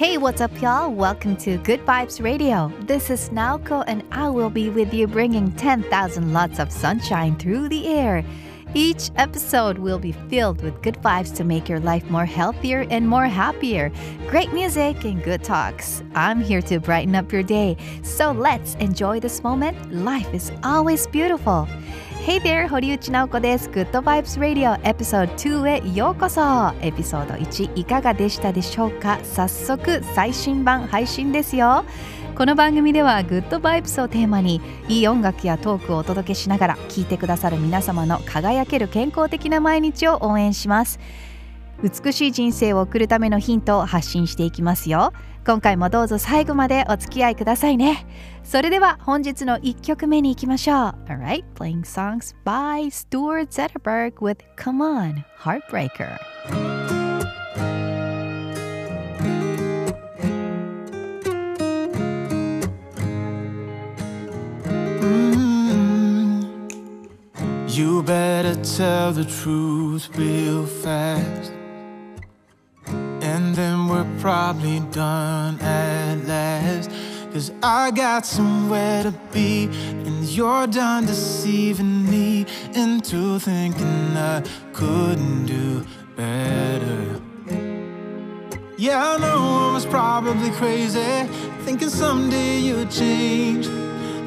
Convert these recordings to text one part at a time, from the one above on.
Hey, what's up, y'all? Welcome to Good Vibes Radio. This is Naoko, and I will be with you bringing 10,000 lots of sunshine through the air. Each episode will be filled with good vibes to make your life more healthier and more happier. Great music and good talks. I'm here to brighten up your day. So let's enjoy this moment. Life is always beautiful. Hey there, 堀内直子です。Good Vibes Radio Episode 2へようこそ。エピソード1いかがでしたでしょうか？早速最新版配信ですよ。この番組ではグッドバイブスをテーマにいい音楽やトークをお届けしながら聞いてくださる皆様の輝ける健康的な毎日を応援します美しい人生を送るためのヒントを発信していきますよ今回もどうぞ最後までお付き合いくださいねそれでは本日の1曲目に行きましょう Alright, playing songs by Stuart Zetterberg with Come On, Heartbreaker You better tell the truth real fast. Then we're probably done at last. Cause I got somewhere to be, and you're done deceiving me into thinking I couldn't do better. Yeah, I know I was probably crazy, thinking someday you'd change.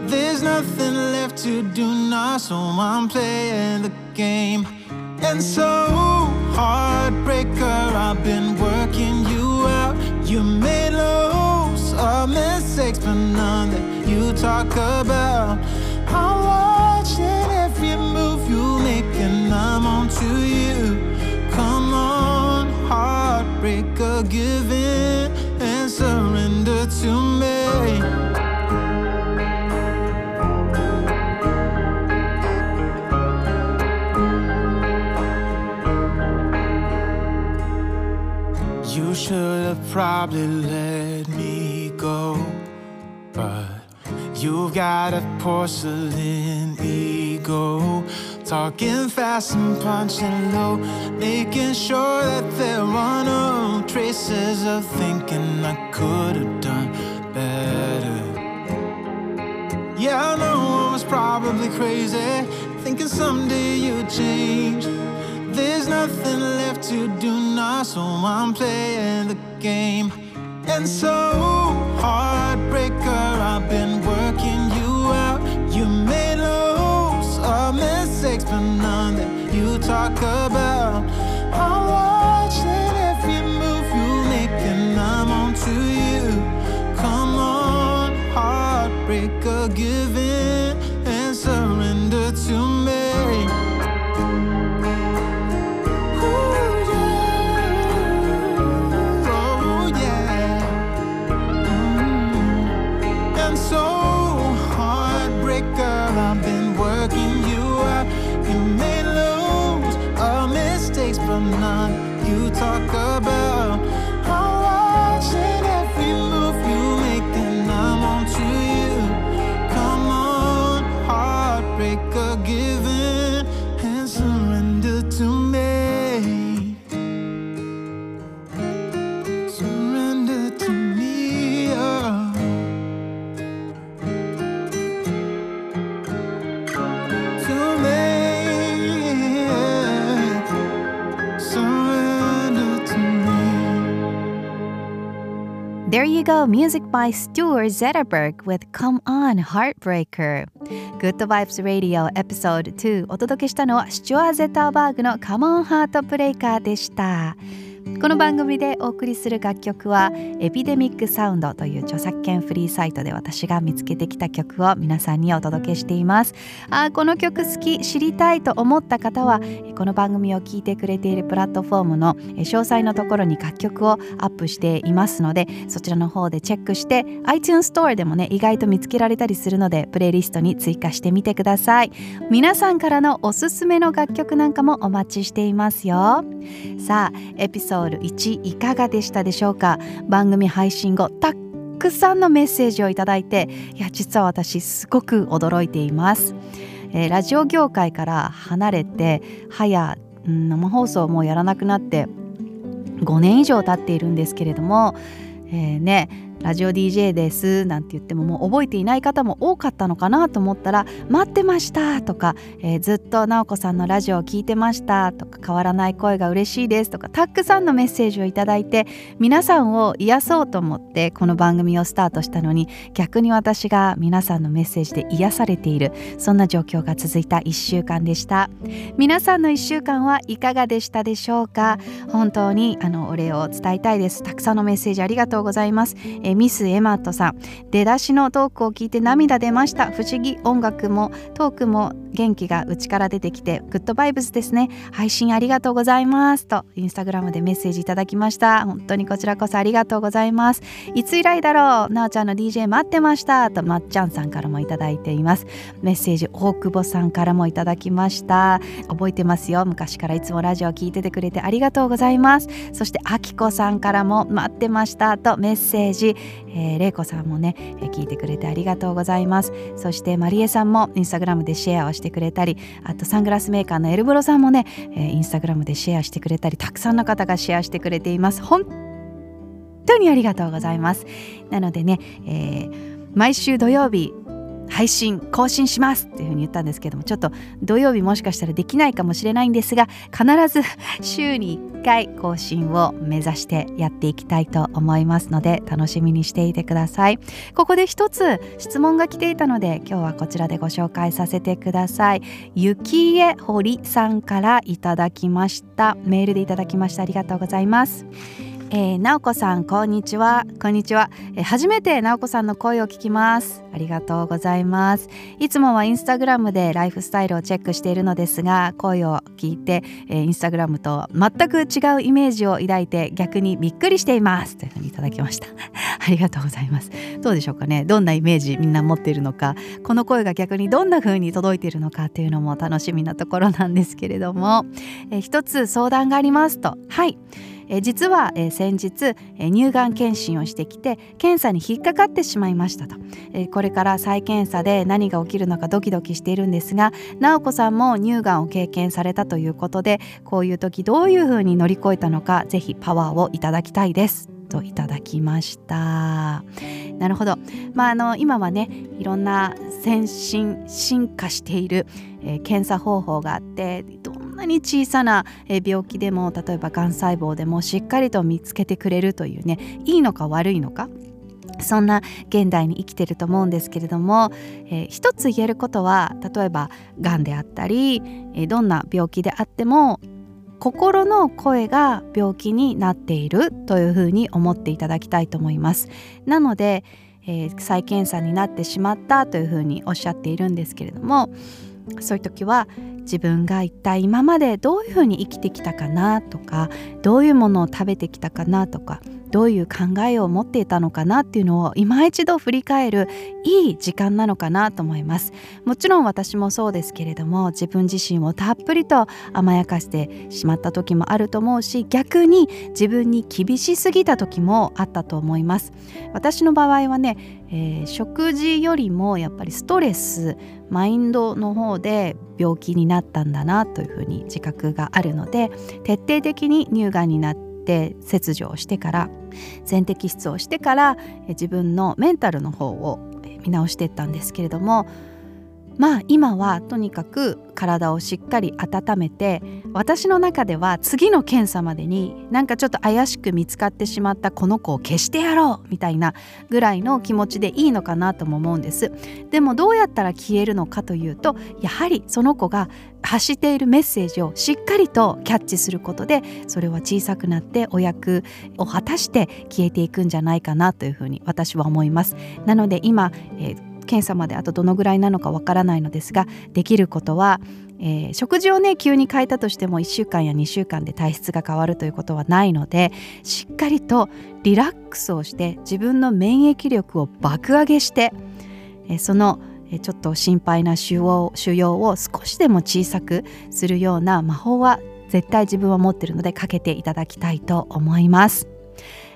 There's nothing left to do now, so I'm playing the game. And so, heartbreaker, I've been working you out. You made loads of mistakes, but none that you talk about. I'm watching every move you make, and I'm on to you. Come on, heartbreaker, give in and surrender to me. You should have probably let me go. But you've got a porcelain ego. Talking fast and punching low. Making sure that there are no traces of thinking I could have done better. Yeah, I know I was probably crazy. Thinking someday you'd change. There's nothing left to do now, so I'm playing the game. And so, heartbreaker, I've been working you out. You made loads of mistakes, but none that you talk about. There you go, music by Stuart Zetterberg with Come On Heartbreaker. Good Vibes Radio Episode 2お届けしたのはスチュアー・ゼターバーグの Come On Heartbreaker でした。この番組でお送りする楽曲はエピデミックサウンドという著作権フリーサイトで私が見つけてきた曲を皆さんにお届けしています。あこの曲好き知りたいと思った方はえこの番組を聞いてくれているプラットフォームのえ詳細のところに楽曲をアップしていますのでそちらの方でチェックして iTunes ストアでもね意外と見つけられたりするのでプレイリストに追加してみてください。皆さんからのおすすめの楽曲なんかもお待ちしていますよ。さあエピソードソウル1いかがでしたでしょうか？番組配信後たくさんのメッセージをいただいていや実は私すごく驚いています、えーラジオ業界から離れて早、うん生放送もやらなくなって5年以上経っているんですけれども、ええー、ねラジオ DJ ですなんて言ってももう覚えていない方も多かったのかなと思ったら待ってましたとか、えー、ずっと直子さんのラジオを聞いてましたとか変わらない声が嬉しいですとかたくさんのメッセージをいただいて皆さんを癒そうと思ってこの番組をスタートしたのに逆に私が皆さんのメッセージで癒されているそんな状況が続いた1週間でした。皆さんの1週間はいかがでしたでしょうか？本当にあのお礼を伝えたいです。たくさんのメッセージありがとうございます、えミス・エマットさん。出だしのトークを聞いて涙出ました。不思議音楽もトークも元気が内から出てきてグッドバイブスですね。配信ありがとうございます。とインスタグラムでメッセージいただきました。本当にこちらこそありがとうございます。いつ以来だろう？なおちゃんの DJ 待ってました。とまっちゃんさんからもいただいています。メッセージ大久保さんからもいただきました。覚えてますよ。昔からいつもラジオ聞いててくれてありがとうございます。そしてあきこさんからも待ってました。とメッセージ、えー、れいこさんもね、えー、聞いてくれてありがとうございます。そしてまりえさんもインスタグラムでシェアをしてくれたりあとサングラスメーカーのエルブロさんもね、えー、インスタグラムでシェアしてくれたりたくさんの方がシェアしてくれています。本当にありがとうございます。なのでね、えー、毎週土曜日配信更新しますっていうふうに言ったんですけどもちょっと土曜日もしかしたらできないかもしれないんですが必ず週に1回更新を目指してやっていきたいと思いますので楽しみにしていてください。ここで一つ質問が来ていたので今日はこちらでご紹介させてください。雪江堀さんからいただきました。メールでいただきました。ありがとうございます。えー、なおこさんこんにちは。こんにちは、えー、初めてなおこさんの声を聞きます。ありがとうございます。いつもはインスタグラムでライフスタイルをチェックしているのですが声を聞いて、えー、インスタグラムと全く違うイメージを抱いて逆にびっくりしています。というふうにいただきました。ありがとうございます。どうでしょうかね。どんなイメージみんな持っているのか。この声が逆にどんな風に届いているのか。というのも楽しみなところなんですけれども、えー、一つ相談がありますと。はい。え実は、え先日、え乳がん検診をしてきて検査に引っかかってしまいましたと、えこれから再検査で何が起きるのかドキドキしているんですが直子さんも乳がんを経験されたということでこういう時どういうふうに乗り越えたのかぜひパワーをいただきたいです。といただきました。なるほど。まああの今はねいろんな先進進化している、えー、検査方法があってどんなに小さな病気でも例えばがん細胞でもしっかりと見つけてくれるというねいいのか悪いのかそんな現代に生きてると思うんですけれども、えー、一つ言えることは例えばがんであったり、えー、どんな病気であっても心の声が病気になっているというふうに思っていただきたいと思います。なので、えー、再検査になってしまったというふうにおっしゃっているんですけれどもそういう時は自分が一体今までどういうふうに生きてきたかなとかどういうものを食べてきたかなとかどういう考えを持っていたのかなっていうのを今一度振り返るいい時間なのかなと思います。もちろん私もそうですけれども自分自身をたっぷりと甘やかしてしまった時もあると思うし逆に自分に厳しすぎた時もあったと思います。私の場合はね、えー、食事よりもやっぱりストレスマインドの方で病気になったんだなというふうに自覚があるので徹底的に乳がんになって切除をしてから全摘出をしてから自分のメンタルの方を見直していったんですけれどもまあ今はとにかく体をしっかり温めて私の中では次の検査までになんかちょっと怪しく見つかってしまったこの子を消してやろうみたいなぐらいの気持ちでいいのかなとも思うんです。でもどうやったら消えるのかというとやはりその子が発しているメッセージをしっかりとキャッチすることでそれは小さくなってお役を果たして消えていくんじゃないかなというふうに私は思います。なので今、えー検査まであとどのぐらいなのかわからないのですができることは、えー、食事をね急に変えたとしても1週間や2週間で体質が変わるということはないのでしっかりとリラックスをして自分の免疫力を爆上げして、えー、そのちょっと心配な腫瘍腫瘍を少しでも小さくするような魔法は絶対自分は持ってるのでかけていただきたいと思います。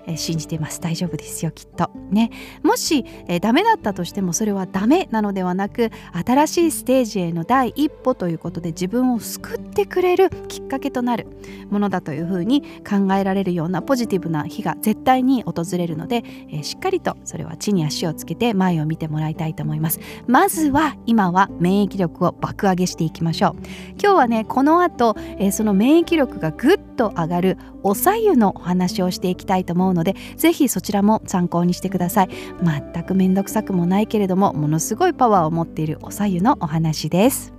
えー、信じてます。大丈夫ですよきっと。ね。もし、えー、ダメだったとしてもそれはダメなのではなく新しいステージへの第一歩ということで自分を救ってくれるきっかけとなるものだというふうに考えられるようなポジティブな日が絶対に訪れるので、えー、しっかりとそれは地に足をつけて前を見てもらいたいと思います。まずは今は免疫力を爆上げしていきましょう。今日はねこの後、えー、その免疫力がぐっと上がるおさゆのお話をしていきたいと思うのでぜひそちらも参考にしてください。全くめんどくさくもないけれどもものすごいパワーを持っているおさゆのお話です。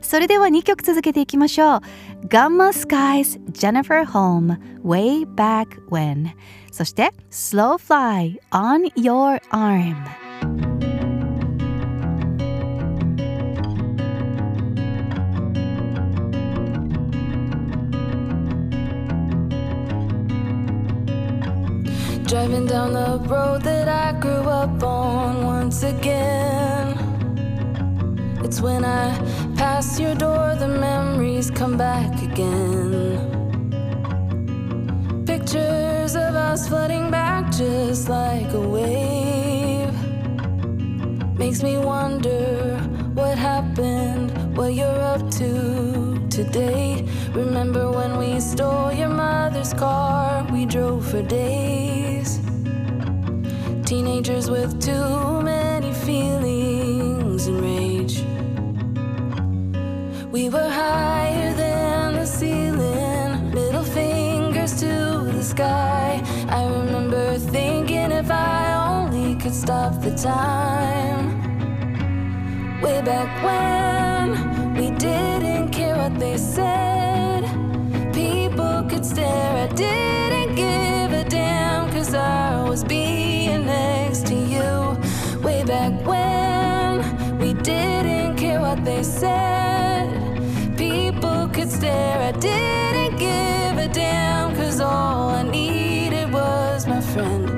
それでは2曲続けていきましょう。Gamma Skies Jennifer Home Way Back When そして Slow Fly On Your Arm Driving down the road that I grew up on once again. It's when I pass your door, the memories come back again. Pictures of us flooding back just like a wave. Makes me wonder what happened, what you're up to Remember when we stole your mother's car? We drove for days. Teenagers with too many feelings and rage. We were higher than the ceiling, middle fingers to the sky. I remember thinking if I only could stop the time. Way back when we care what they said. People could stare, I didn't give a damn, cause I was being next to you. Way back when we didn't care what they said. People could stare, I didn't give a damn, cause all I needed was my friend.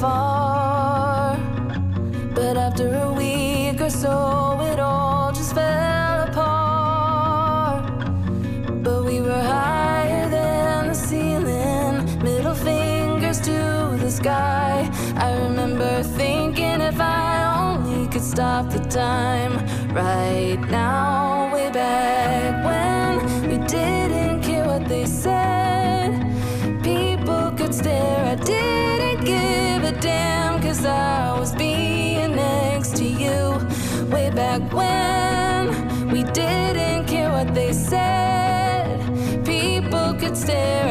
Far. But after a week or so, it all just fell apart. But we were higher than the ceiling, middle fingers to the sky. I remember thinking if I only could stop the time stare,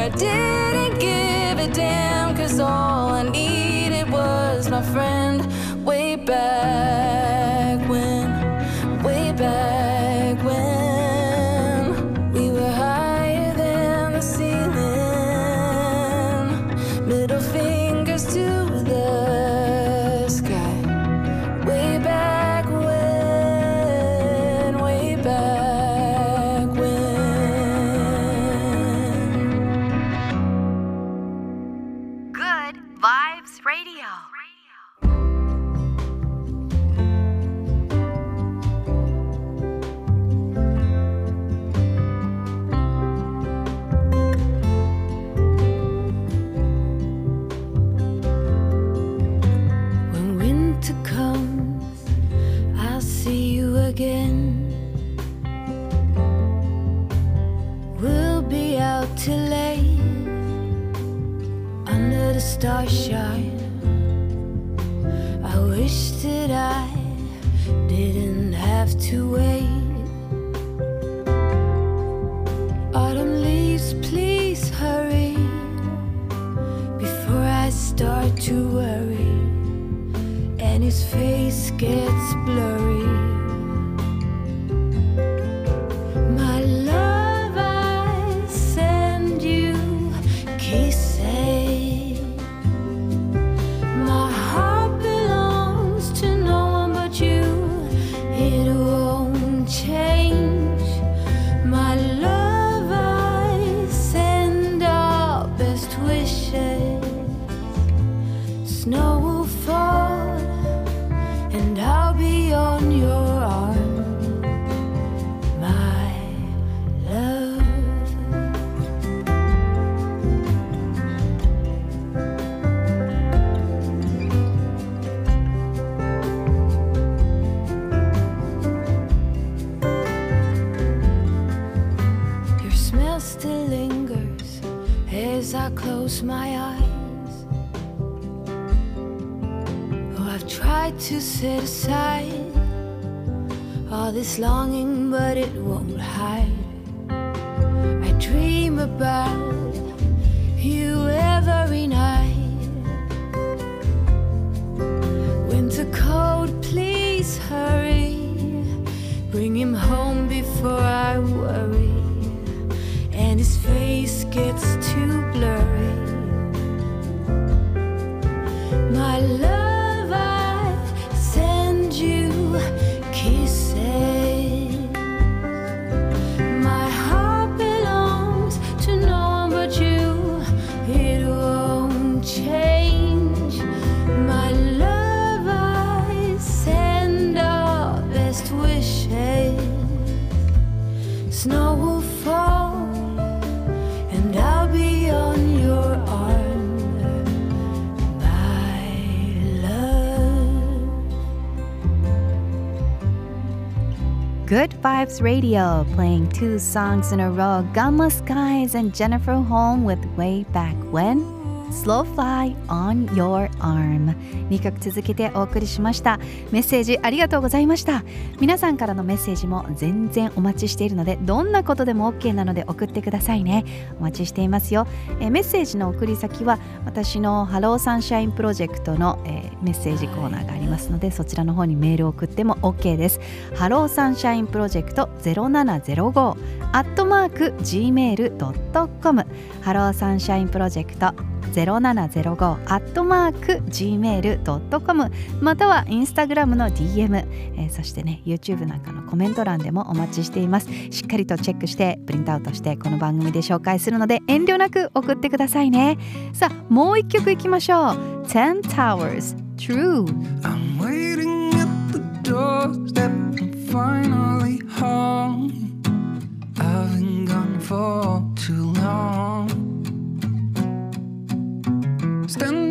set aside all this longing, but it won't hide. I dream about Vibes Radio playing two songs in a row Gamma Skies and Jennifer Holm with Way Back When. Slow Fly on Your Arm 2曲続けてお送りしました。メッセージありがとうございました。皆さんからのメッセージも全然お待ちしているのでどんなことでも OK なので送ってくださいね。お待ちしていますよ。えーメッセージの送り先は私の Hello Sunshine Project の、えーメッセージコーナーがありますのでそちらの方にメールを送っても OK ですHello Sunshine Project 0705アットマーク gmail.com Hello Sunshine Project 0705アットマーク gmail.com またはインスタグラムの DM、えーそしてね YouTube なんかのコメント欄でもお待ちしていますしっかりとチェックしてプリントアウトしてこの番組で紹介するので遠慮なく送ってくださいねさあもう一曲いきましょう10 Towers True I'm waiting at the doorstep. Finally home. I've been gone for too long. Stand.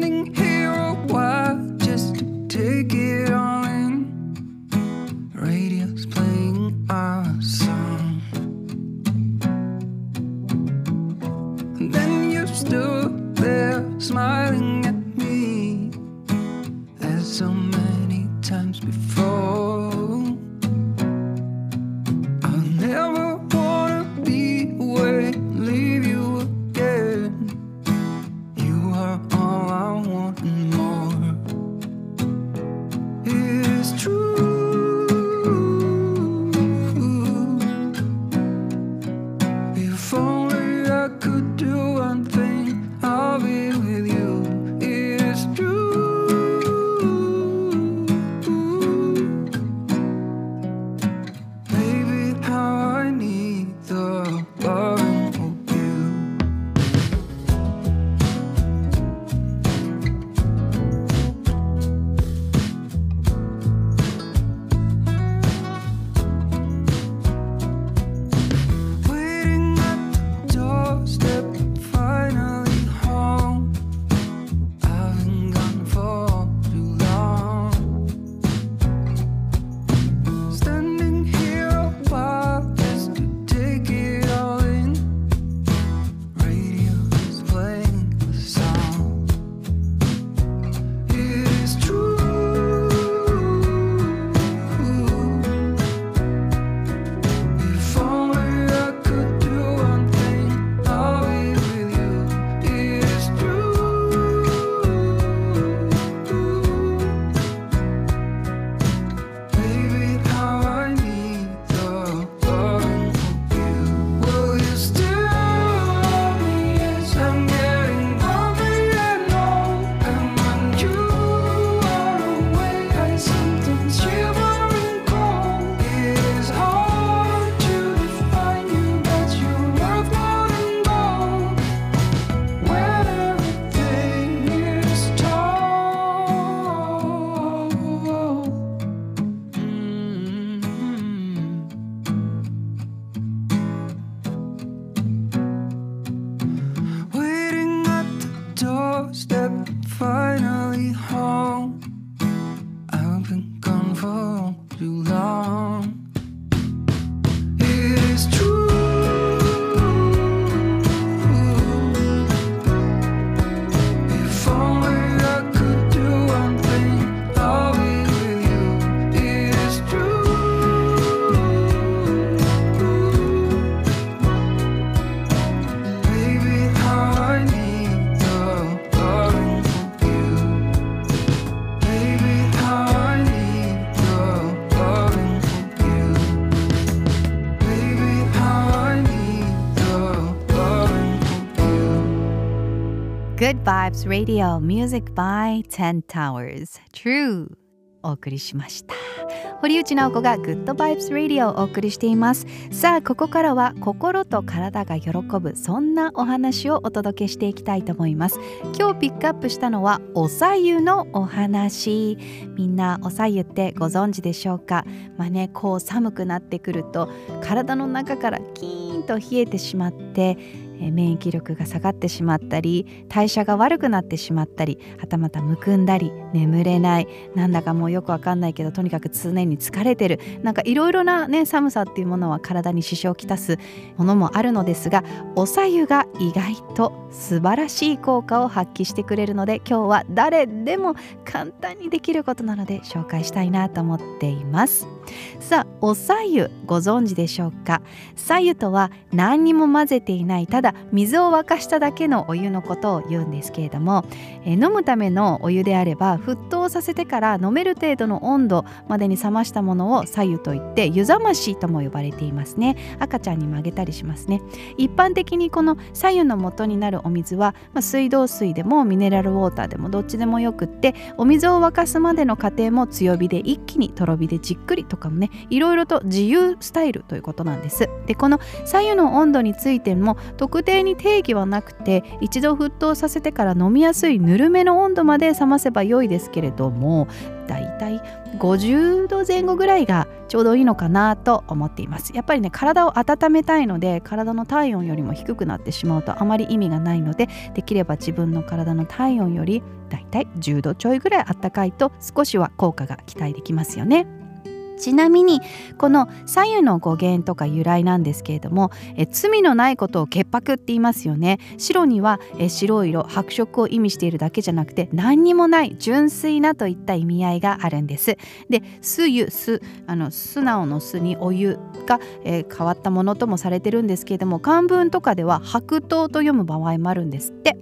Vibes Radio Music by Ten Towers. True. お送りしました。堀内直子が Good Vibes Radio をお送りしています。さあここからは心と体が喜ぶそんなお話をお届けしていきたいと思います。今日ピックアップしたのはおさゆのお話。みんなおさゆってご存知でしょうか？まあねこう寒くなってくると体の中からキーンと冷えてしまって免疫力が下がってしまったり代謝が悪くなってしまったりはたまたむくんだり眠れないなんだかもうよくわかんないけどとにかく常に疲れてる。なんかいろいろなね寒さっていうものは体に支障をきたすものもあるのですがおさゆが意外と素晴らしい効果を発揮してくれるので今日は誰でも簡単にできることなので紹介したいなと思っています。さあおさゆご存知でしょうか？さゆとは何にも混ぜていないただ水を沸かしただけのお湯のことを言うんですけれども、え飲むためのお湯であれば沸騰させてから飲める程度の温度までに冷ましたものをさゆといって湯冷ましとも呼ばれていますね。赤ちゃんにもあげたりしますね。一般的にこのさゆの元になるお水は、まあ、水道水でもミネラルウォーターでもどっちでもよくってお水を沸かすまでの過程も強火で一気にとろ火でじっくりとかもねいろいろと自由スタイルということなんです。でこの左右の温度についても特定に定義はなくて一度沸騰させてから飲みやすいぬるめの温度まで冷ませば良いですけれどもだいたい50度前後ぐらいがちょうどいいのかなと思っていますやっぱりね体を温めたいので体の体温よりも低くなってしまうとあまり意味がないのでできれば自分の体の体温よりだいたい10度ちょいぐらいあったかいと少しは効果が期待できますよね。ちなみにこの左右の語源とか由来なんですけれどもえ罪のないことを潔白って言いますよね。白にはえ白色白色を意味しているだけじゃなくて何にもない純粋なといった意味合いがあるんです。です湯すあの素直の酢にお湯が、え変わったものともされてるんですけれども漢文とかでは白桃と読む場合もあるんですって。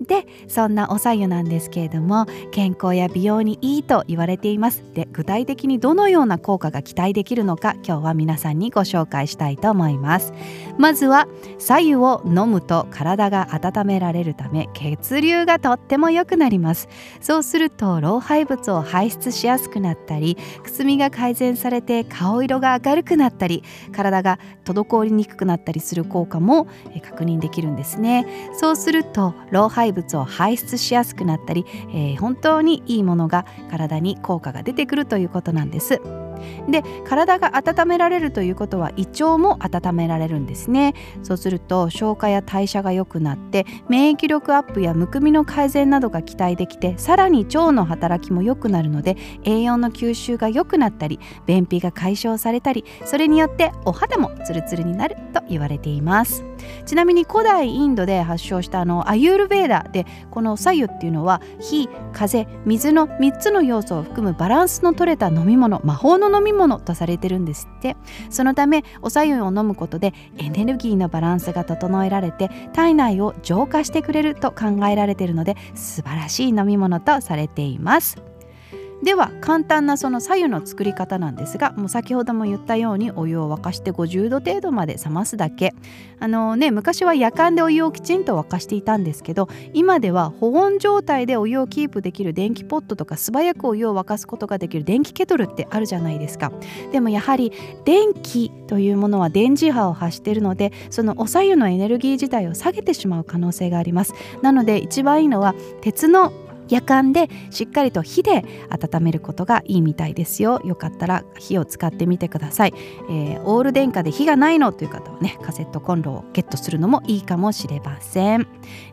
でそんなおさゆなんですけれども健康や美容にいいと言われています。で具体的にどのような効果が期待できるのか今日は皆さんにご紹介したいと思います。まずは左右を飲むと体が温められるため血流がとっても良くなります。そうすると老廃物を排出しやすくなったりくすみが改善されて顔色が明るくなったり体が滞りにくくなったりする効果も確認できるんですね。そうすると老廃物を排出しやすくなったり、えー、本当にいいものが体に効果が出てくるということなんです。で体が温められるということは胃腸も温められるんですね。そうすると消化や代謝が良くなって免疫力アップやむくみの改善などが期待できてさらに腸の働きも良くなるので栄養の吸収が良くなったり便秘が解消されたりそれによってお肌もツルツルになると言われています。ちなみに古代インドで発祥したあのアユールベーダでこの左右っていうのは火風水の3つの要素を含むバランスの取れた飲み物魔法の飲み物とされてるんですって。そのためおさゆを飲むことでエネルギーのバランスが整えられて体内を浄化してくれると考えられてるので素晴らしい飲み物とされています。では簡単なその左右の作り方なんですがもう先ほども言ったようにお湯を沸かして50度程度まで冷ますだけ。あのね昔は夜間でお湯をきちんと沸かしていたんですけど今では保温状態でお湯をキープできる電気ポットとか素早くお湯を沸かすことができる電気ケトルってあるじゃないですか。でもやはり電気というものは電磁波を発しているのでそのお左右のエネルギー自体を下げてしまう可能性があります。なので一番いいのは鉄の夜間でしっかりと火で温めることがいいみたいですよ。よかったら火を使ってみてください、えー、オール電化で火がないのという方はねカセットコンロをゲットするのもいいかもしれません。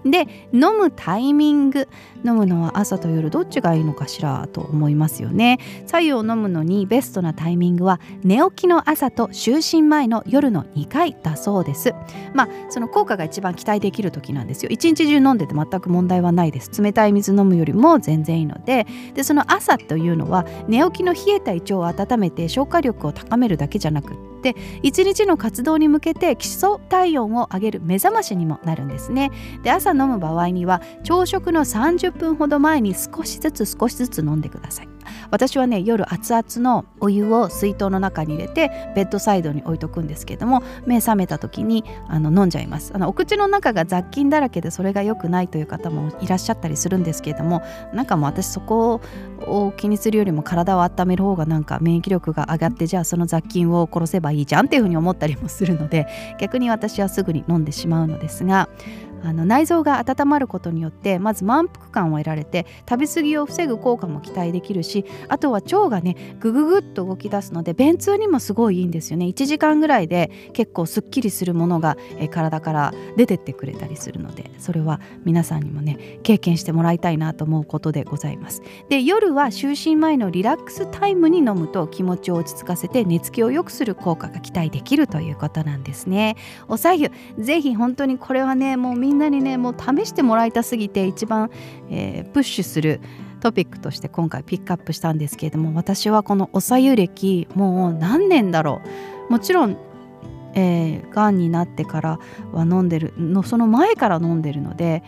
で飲むタイミング。飲むのは朝と夜どっちがいいのかしらと思いますよね。白湯を飲むのにベストなタイミングは寝起きの朝と就寝前の夜の2回だそうです。まあその効果が一番期待できる時なんですよ。一日中飲んでて全く問題はないです。冷たい水飲むよりも全然いいのででその朝というのは寝起きの冷えた胃腸を温めて消化力を高めるだけじゃなくって一日の活動に向けて基礎体温を上げる目覚ましにもなるんですね。で朝飲む場合には朝食の30分ほど前に少しずつ少しずつ飲んでください。私はね夜熱々のお湯を水筒の中に入れてベッドサイドに置いとくんですけども目覚めた時にあの飲んじゃいます。あのお口の中が雑菌だらけでそれが良くないという方もいらっしゃったりするんですけれどもなんかもう私そこを気にするよりも体を温める方がなんか免疫力が上がってじゃあその雑菌を殺せばいいじゃんっていうふうに思ったりもするので逆に私はすぐに飲んでしまうのですがあの内臓が温まることによってまず満腹感を得られて食べ過ぎを防ぐ効果も期待できるしあとは腸がねグググッと動き出すので便通にもすごいいいんですよね。1時間ぐらいで結構すっきりするものが、え体から出てってくれたりするのでそれは皆さんにもね経験してもらいたいなと思うことでございます。で夜は就寝前のリラックスタイムに飲むと気持ちを落ち着かせて寝つきを良くする効果が期待できるということなんですね。おさゆぜひ本当にこれはねもうみんんなにねもう試してもらいたすぎて一番、えー、プッシュするトピックとして今回ピックアップしたんですけれども私はこのおさゆ歴もう何年だろう。もちろんえー、がんになってからは飲んでるのその前から飲んでるので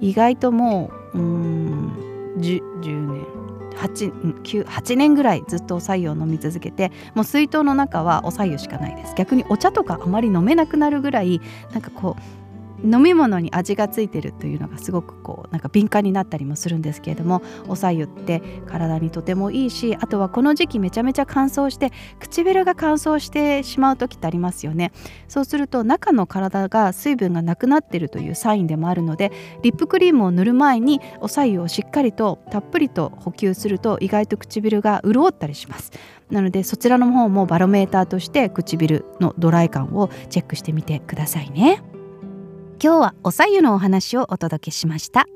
意外ともううん 10, 10年 8, 9 8年ぐらいずっとお白湯を飲み続けてもう水筒の中はお白湯しかないです。逆にお茶とかあまり飲めなくなるぐらいなんかこう飲み物に味がついてるというのがすごくこうなんか敏感になったりもするんですけれどもおさゆって体にとてもいいしあとはこの時期めちゃめちゃ乾燥して唇が乾燥してしまう時ってありますよね。そうすると中の体が水分がなくなってるというサインでもあるのでリップクリームを塗る前におさゆをしっかりとたっぷりと補給すると意外と唇が潤ったりします。なのでそちらの方もバロメーターとして唇のドライ感をチェックしてみてくださいね。今日はおさゆのお話をお届けしました。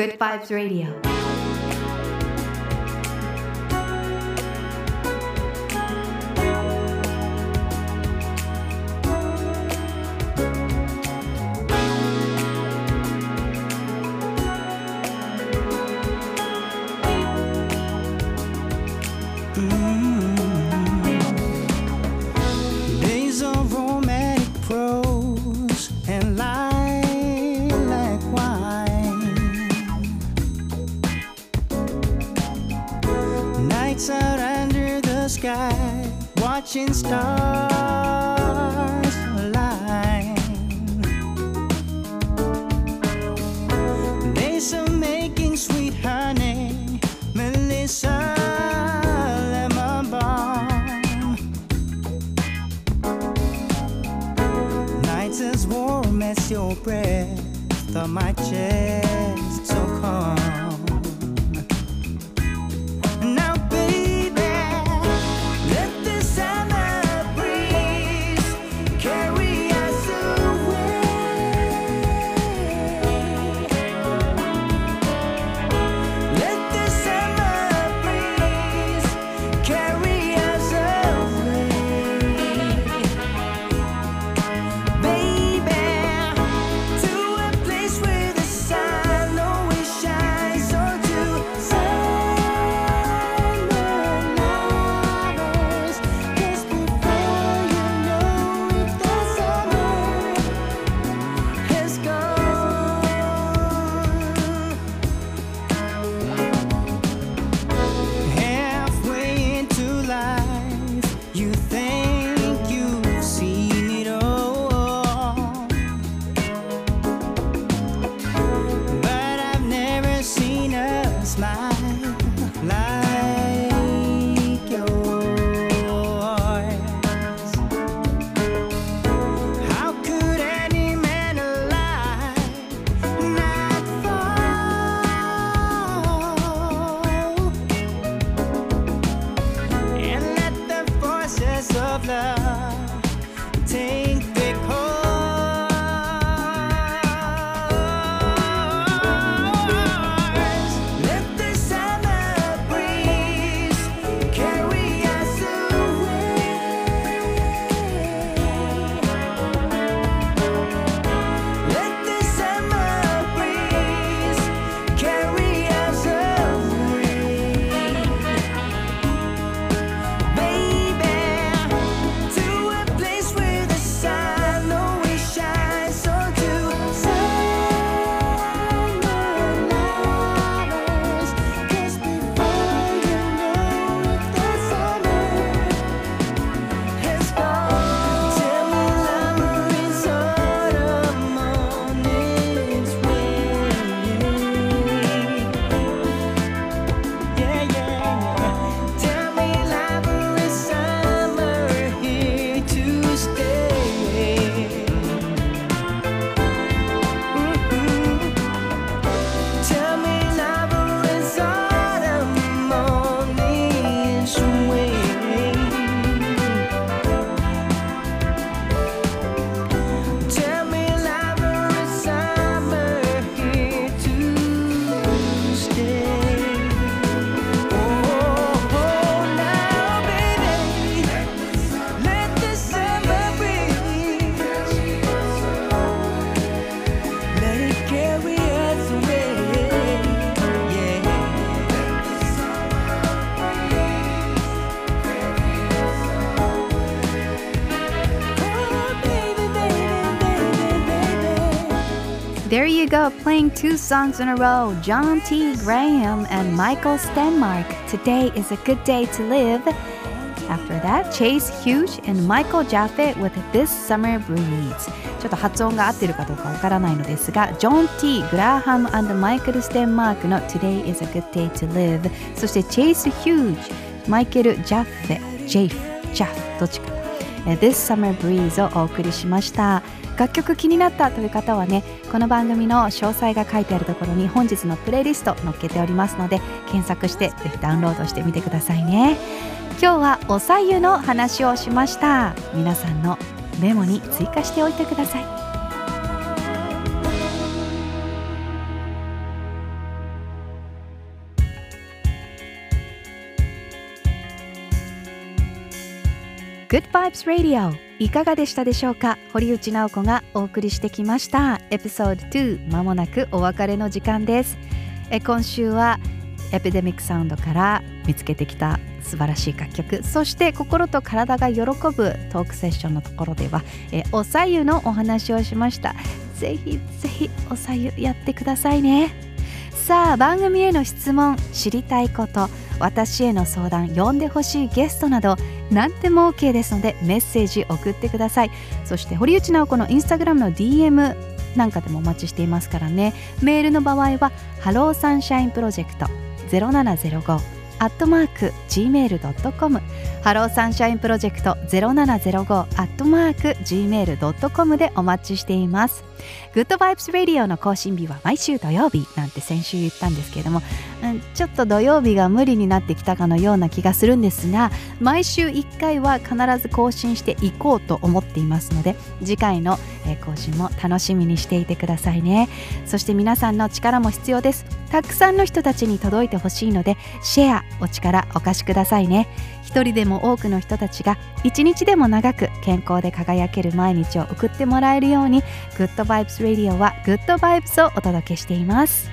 Good Vibes Radio. Stars There you go, playing two songs in a row John T. Graham and Michael Stenmark. Today is a good day to live. After that, Chase Hughes and Michael Jaffe with This Summer Breeze. ちょっと発音が合ってるかどうかわからないのですが、ジョン・ T・ グラハムマイケル・ステンマークの Today is a good day to live。そして、チェイス・ヒュージ、マイケル・ジャッフェ、ジェイフ、ジャフ、どっちか。This Summer Breeze をお送りしました。 楽曲気になったという方はねこの番組の詳細が書いてあるところに本日のプレイリスト載っけておりますので検索してぜひダウンロードしてみてくださいね。今日はおさゆの話をしました。皆さんのメモに追加しておいてください。Good Vibes Radio. いかがでしたでしょうか？堀内直子がお送りしてきました。エピソード2まもなくお別れの時間です。え今週はエピデミックサウンドから見つけてきた素晴らしい楽曲。そして心と体が喜ぶトークセッションのところではえおさゆのお話をしました。ぜひぜひおさゆやってくださいね。さあ番組への質問知りたいこと私への相談呼んでほしいゲストなど何でも OK ですのでメッセージ送ってください。そして堀内直子のインスタグラムの DM なんかでもお待ちしていますからね。メールの場合は Hello Sunshine Project 0705アットマーク gmail.com Hello Sunshine Project 0705アットマーク gmail.com でお待ちしています。 Good Vibes Radio の更新日は毎週土曜日なんて先週言ったんですけれども、うん、ちょっと土曜日が無理になってきたかのような気がするんですが毎週1回は必ず更新していこうと思っていますので次回の更新も楽しみにしていてくださいね。そして皆さんの力も必要です。たくさんの人たちに届いてほしいのでシェアお力お貸しくださいね。一人でも多くの人たちが一日でも長く健康で輝ける毎日を送ってもらえるようにグッド バイブス Radio はグッドバイブスをお届けしています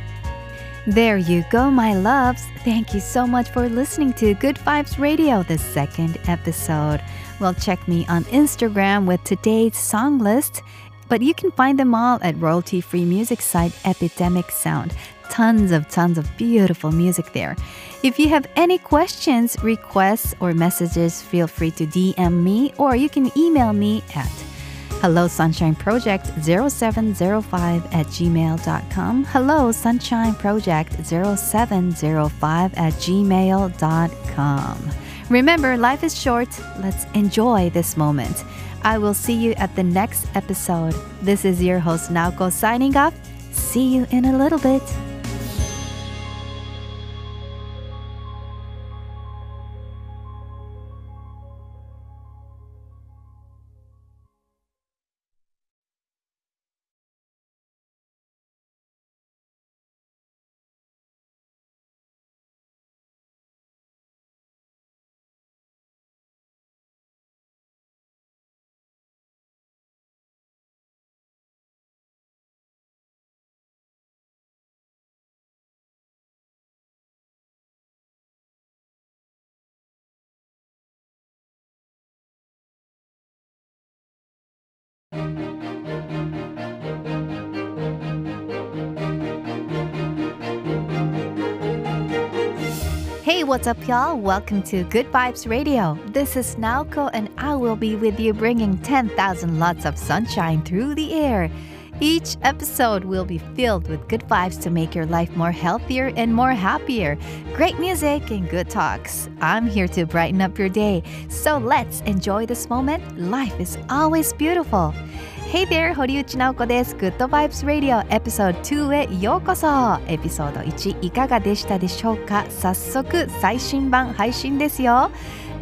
There you go, my loves. Thank you so much for listening to Good Vibes Radio, the second episode. Well, check me on Instagram with today's song list, but you can find them all at royalty free music site Epidemic Sound. Tons of tons of beautiful music there. If you have any questions, requests, or messages, feel free to DM me or you can email me at Hello Sunshine Project 0705 at gmail.com. Hello Sunshine Project 0705 at gmail.com. Remember, life is short. Let's enjoy this moment. I will see you at the next episode. This is your host Naoko signing off. See you in a little bit. Hey, what's up, y'all? Welcome to Good Vibes Radio. This is Naoko, and I will be with you bringing 10,000 lots of sunshine through the air. Each episode will be filled with good vibes to make your life more healthier and more happier. Great music and good talks. I'm here to brighten up your day. So let's enjoy this moment. Life is always beautiful. Hey there! 堀内直子です。Good Vibes Radio Episode 2へようこそエピソード1いかがでしたでしょうか？早速最新版配信ですよ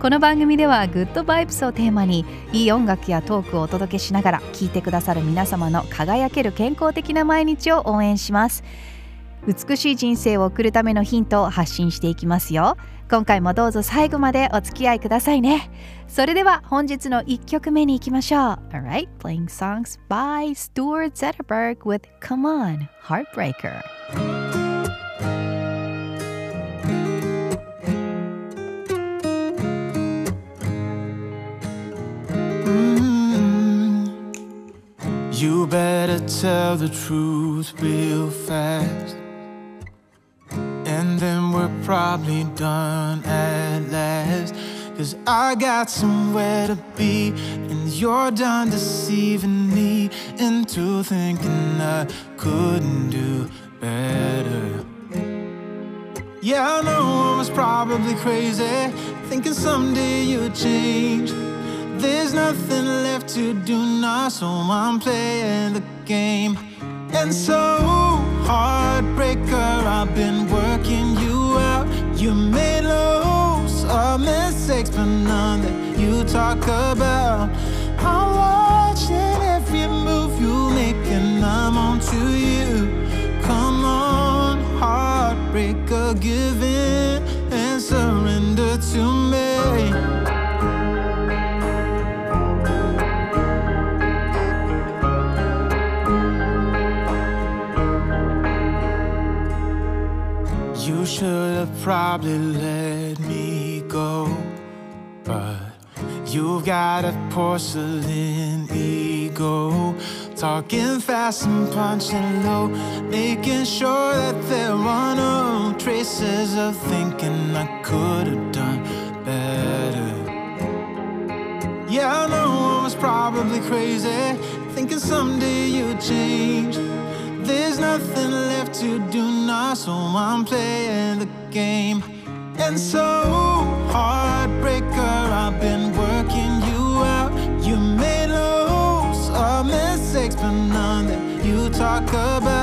この番組ではグッドバイブスをテーマにいい音楽やトークをお届けしながら聴いてくださる皆様の輝ける健康的な毎日を応援します美しい人生を送るためのヒントを発信していきますよ今回もどうぞ最後までお付き合いくださいねそれでは本日の1曲目に行きましょう Alright, playing songs by Stuart Zetterberg with Come On, Heartbreaker You better tell the truth real fast. We're probably done at last. Cause I got somewhere to be, and you're done deceiving me into thinking I couldn't do better. Yeah, I know I was probably crazy, thinking someday you'd change. There's nothing left to do now, so I'm playing the game. And so, heartbreaker, I've been working. You made loads of mistakes, but none that you talk about. I'm watching every move you make, and I'm on to you. Come on, heartbreaker, give in and surrender to me. Should have probably let me go. But you've got a porcelain ego. Talking fast and punching low. Making sure that there are no traces of thinking I could have done better. Yeah, I know I was probably crazy. Thinking someday you'd change. There's nothing left to do now, so I'm playing the game. And so, heartbreaker, I've been working you out. You made loads of mistakes, but none that you talk about.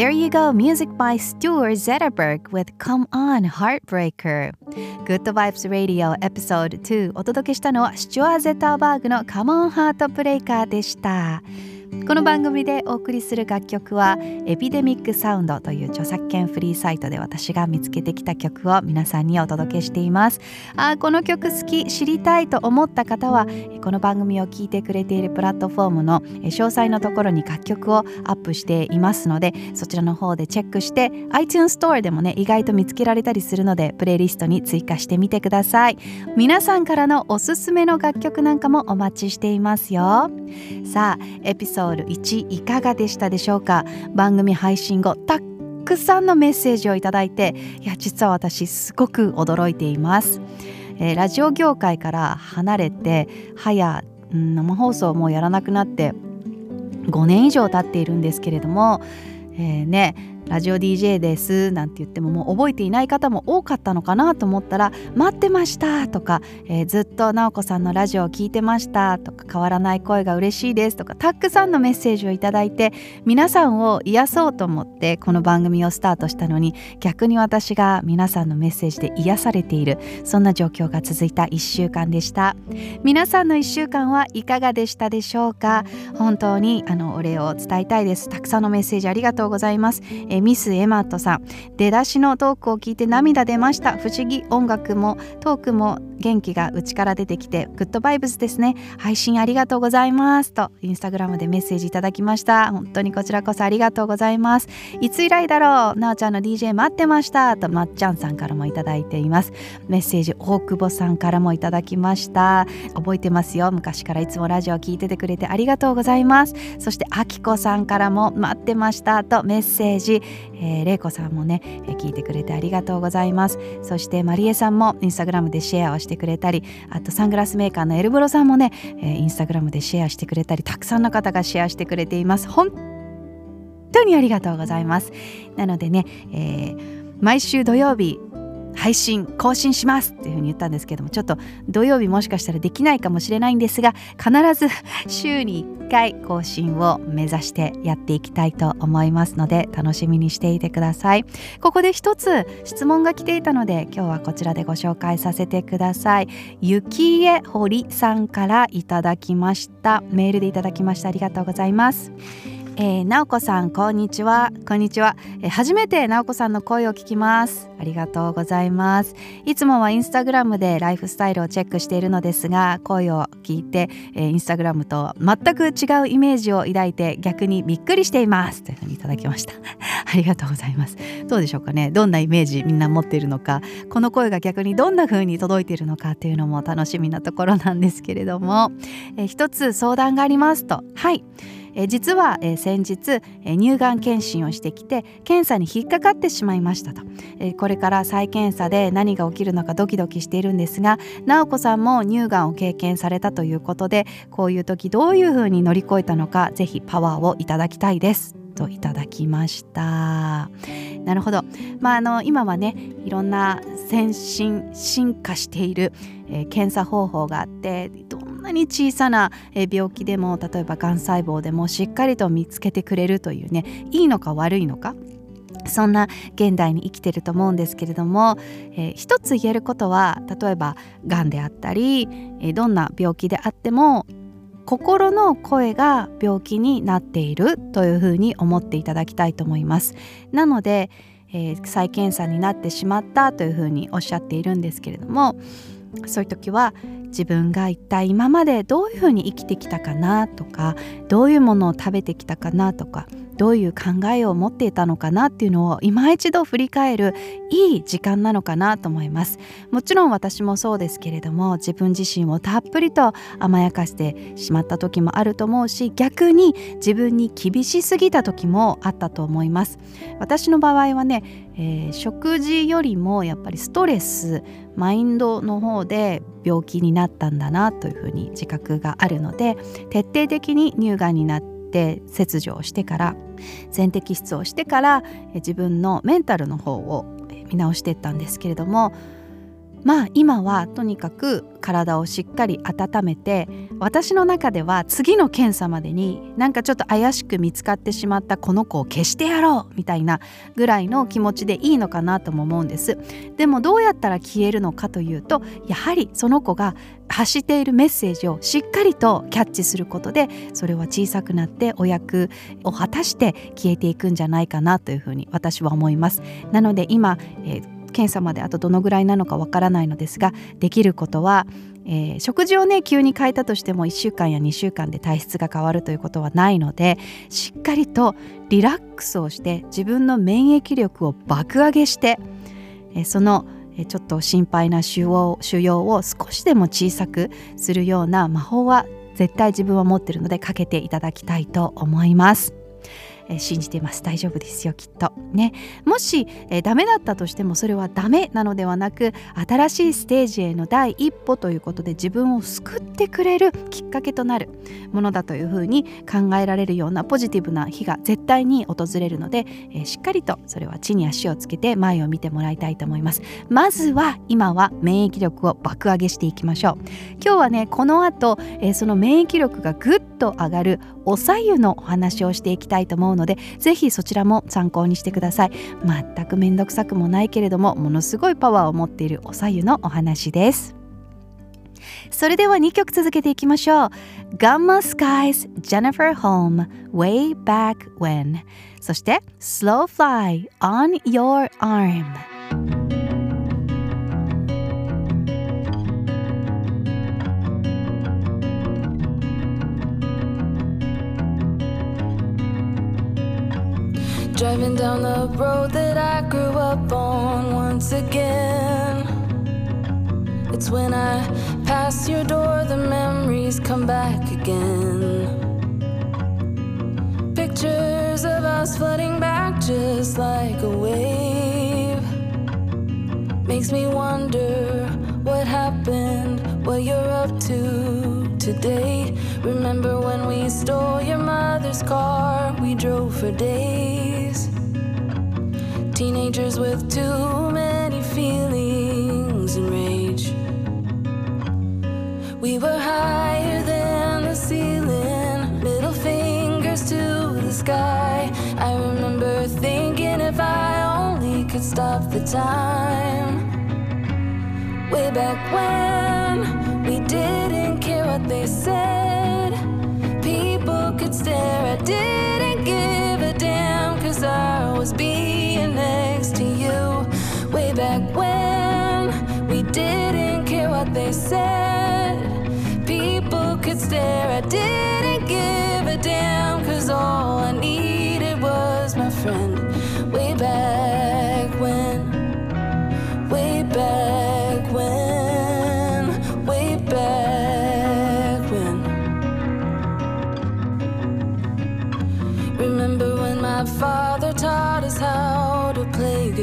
There you go, music by Stuart Zetterberg with Come On Heartbreaker. Good Vibes Radio Episode 2お届けしたのはスチュアー・ゼッターバーグの Come On Heartbreaker でした。この番組でお送りする楽曲はエピデミックサウンドという著作権フリーサイトで私が見つけてきた曲を皆さんにお届けしています。あこの曲好き知りたいと思った方はこの番組を聞いてくれているプラットフォームのえ詳細のところに楽曲をアップしていますのでそちらの方でチェックして iTunes ストアでもね意外と見つけられたりするのでプレイリストに追加してみてください。皆さんからのおすすめの楽曲なんかもお待ちしていますよ。さあエピソードソウル1いかがでしたでしょうか？番組配信後たくさんのメッセージをいただいていや実は私すごく驚いています、えーラジオ業界から離れて早、うん生放送もやらなくなって5年以上経っているんですけれども、えーねラジオ DJ ですなんて言ってももう覚えていない方も多かったのかなと思ったら待ってましたとか、えーずっと直子さんのラジオを聞いてましたとか変わらない声が嬉しいですとかたくさんのメッセージをいただいて皆さんを癒そうと思ってこの番組をスタートしたのに逆に私が皆さんのメッセージで癒されているそんな状況が続いた1週間でした。皆さんの1週間はいかがでしたでしょうか？本当にあのお礼を伝えたいです。たくさんのメッセージありがとうございます。えーミスエマットさん。出だしのトークを聞いて涙出ました。不思議。音楽もトークも元気が内から出てきてグッドバイブスですね。配信ありがとうございます。とインスタグラムでメッセージいただきました。本当にこちらこそありがとうございます。いつ以来だろう？なおちゃんの DJ 待ってました。とまっちゃんさんからもいただいています。メッセージ大久保さんからもいただきました。覚えてますよ。昔からいつもラジオ聞いててくれてありがとうございます。そしてあきこさんからも待ってました。とメッセージ、えー、れいこさんもね、えー聞いてくれてありがとうございます。そしてまりえさんもインスタグラムでシェアをしてしてくれたりあとサングラスメーカーのエルブロさんもね、えー、インスタグラムでシェアしてくれたりたくさんの方がシェアしてくれています。本当にありがとうございます。なのでね、えー、毎週土曜日配信更新しますっていうふうに言ったんですけどもちょっと土曜日もしかしたらできないかもしれないんですが必ず週に1回更新を目指してやっていきたいと思いますので楽しみにしていてください。ここで一つ質問が来ていたので今日はこちらでご紹介させてください。雪江堀さんからいただきました。メールでいただきました。ありがとうございます。えー、なおこさんこんにちは。こんにちは、えー、初めてなおこさんの声を聞きます。ありがとうございます。いつもはインスタグラムでライフスタイルをチェックしているのですが声を聞いて、えー、インスタグラムと全く違うイメージを抱いて逆にびっくりしています。というふうにいただきました。ありがとうございます。どうでしょうかね。どんなイメージみんな持っているのか。この声が逆にどんな風に届いているのかというのも楽しみなところなんですけれども、えー、一つ相談がありますと。はい。え実は、え先日、え乳がん検診をしてきて検査に引っかかってしまいましたと、えこれから再検査で何が起きるのかドキドキしているんですが直子さんも乳がんを経験されたということでこういう時どういうふうに乗り越えたのかぜひパワーをいただきたいです。といただきました。なるほど。まああの今はねいろんな先進進化している、えー、検査方法があってどんなに小さな病気でも例えばがん細胞でもしっかりと見つけてくれるというねいいのか悪いのかそんな現代に生きてると思うんですけれども、えー、一つ言えることは例えばがんであったり、どんな病気であっても心の声が病気になっているというふうに思っていただきたいと思います。なので、えー、再検査になってしまったというふうにおっしゃっているんですけれどもそういう時は自分が一体今までどういうふうに生きてきたかなとかどういうものを食べてきたかなとかどういう考えを持っていたのかなっていうのを今一度振り返るいい時間なのかなと思います。もちろん私もそうですけれども自分自身をたっぷりと甘やかしてしまった時もあると思うし逆に自分に厳しすぎた時もあったと思います。私の場合はねえー、食事よりもやっぱりストレスマインドの方で病気になったんだなというふうに自覚があるので徹底的に乳がんになって切除をしてから全摘出をしてから自分のメンタルの方を見直していったんですけれどもまあ今はとにかく体をしっかり温めて私の中では次の検査までになんかちょっと怪しく見つかってしまったこの子を消してやろうみたいなぐらいの気持ちでいいのかなとも思うんです。でもどうやったら消えるのかというとやはりその子が発しているメッセージをしっかりとキャッチすることでそれは小さくなってお役を果たして消えていくんじゃないかなというふうに私は思います。なので今、えー検査まであとどのぐらいなのかわからないのですができることは、えー、食事をね急に変えたとしても1週間や2週間で体質が変わるということはないのでしっかりとリラックスをして自分の免疫力を爆上げして、えー、そのちょっと心配な腫瘍腫瘍を少しでも小さくするような魔法は絶対自分は持ってるのでかけていただきたいと思います。えー、信じてます。大丈夫ですよきっと。ね。もし、えー、ダメだったとしてもそれはダメなのではなく新しいステージへの第一歩ということで自分を救ってくれるきっかけとなるものだというふうに考えられるようなポジティブな日が絶対に訪れるので、えー、しっかりとそれは地に足をつけて前を見てもらいたいと思います。まずは今は免疫力を爆上げしていきましょう。今日はねこの後、えー、その免疫力がぐっと上がるおさゆのお話をしていきたいと思うのでぜひそちらも参考にしてください。全く面倒くさくもないけれどもものすごいパワーを持っているおさゆのお話です。それでは2曲続けていきましょう。Gamma Skies Jennifer Home Way Back When そして Slow Fly On Your Arm Driving down the road that I grew up on once again. It's when I pass your door, the memories come back again. Pictures of us flooding back just like a wave. Makes me wonder what happened what you're up to Remember when we stole your mother's car? We drove for days. Teenagers with too many feelings and rage. We were higher than the ceiling, middle fingers to the sky. I remember thinking if I only could stop the time. Way back when they said. People could stare, I didn't give a damn, cause I was being next to you. Way back when we didn't care what they said. People could stare, I didn't give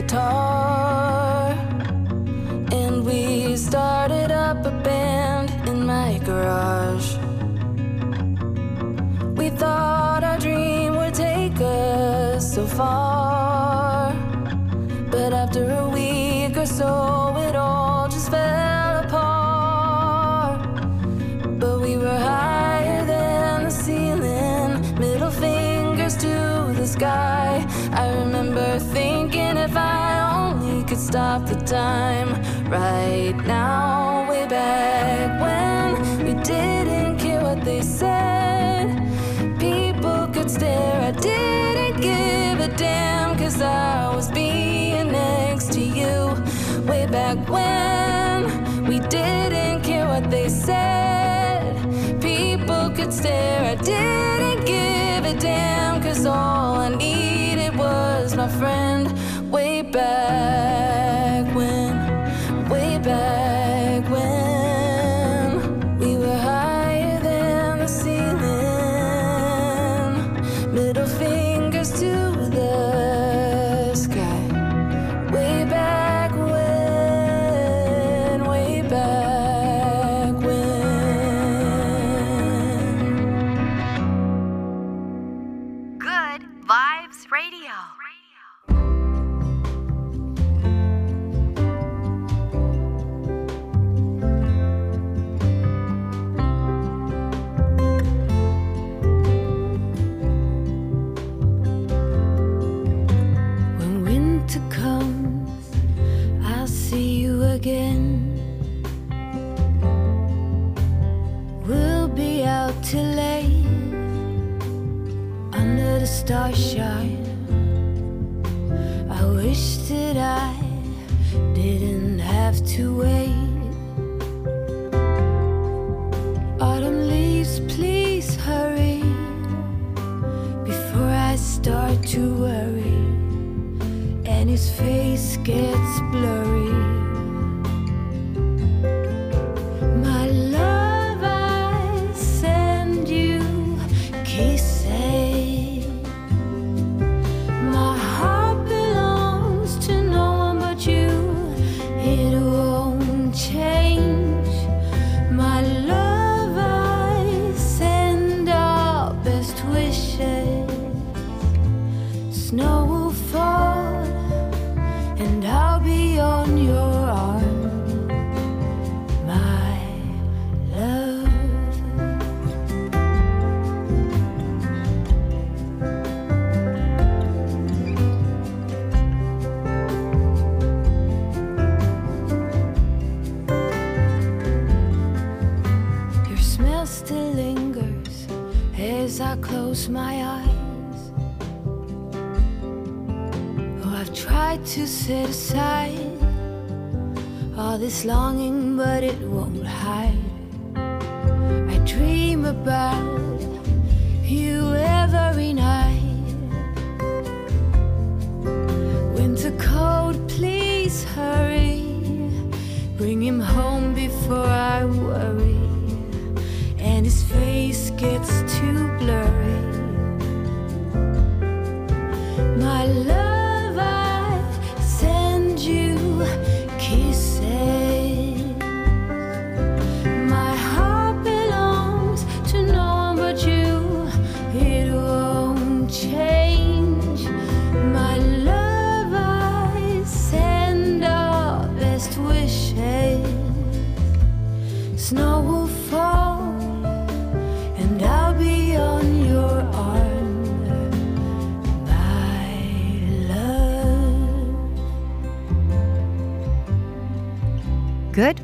guitar? And we started up a band in my garage. We thought our dream would take us so far. But after a week or so, time right now, way back when we didn't care what they said. People could stare, I didn't give a damn, cause I was being next to you. Way back when we didn't care what they said. People could stare,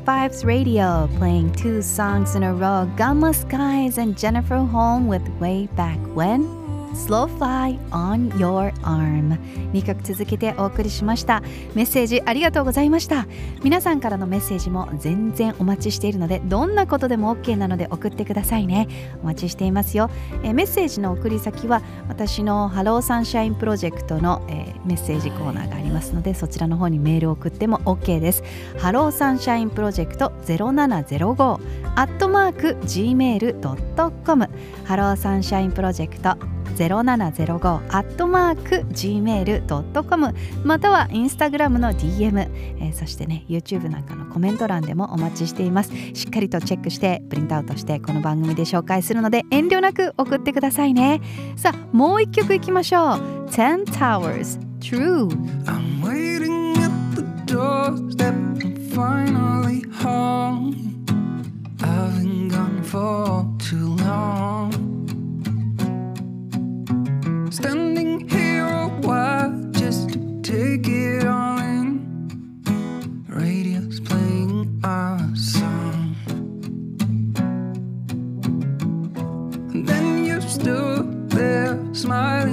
Vibes Radio playing two songs in a row Gamma Skies and Jennifer Holm with Way Back When Slow Fly on Your Arm 2曲続けてお送りしました。メッセージありがとうございました。皆さんからのメッセージも全然お待ちしているのでどんなことでも OK なので送ってくださいね。お待ちしていますよ。えメッセージの送り先は私の Hello Sunshine Project の、えー、メッセージコーナーがありますのでそちらの方にメールを送っても OK ですHello Sunshine Project 0705アットマーク gmail.com Hello Sunshine Project 0705アットマーク gmail.com またはインスタグラムの DM、えー、そしてね YouTube なんかのコメント欄でもお待ちしています。しっかりとチェックしてプリントアウトしてこの番組で紹介するので遠慮なく送ってくださいね。さあもう一曲いきましょう。10 Towers True I'm waiting at the doorstep finally home. I've been gone for too long. Standing here a while just to take it all in. Radio's playing our song. And then you stood there smiling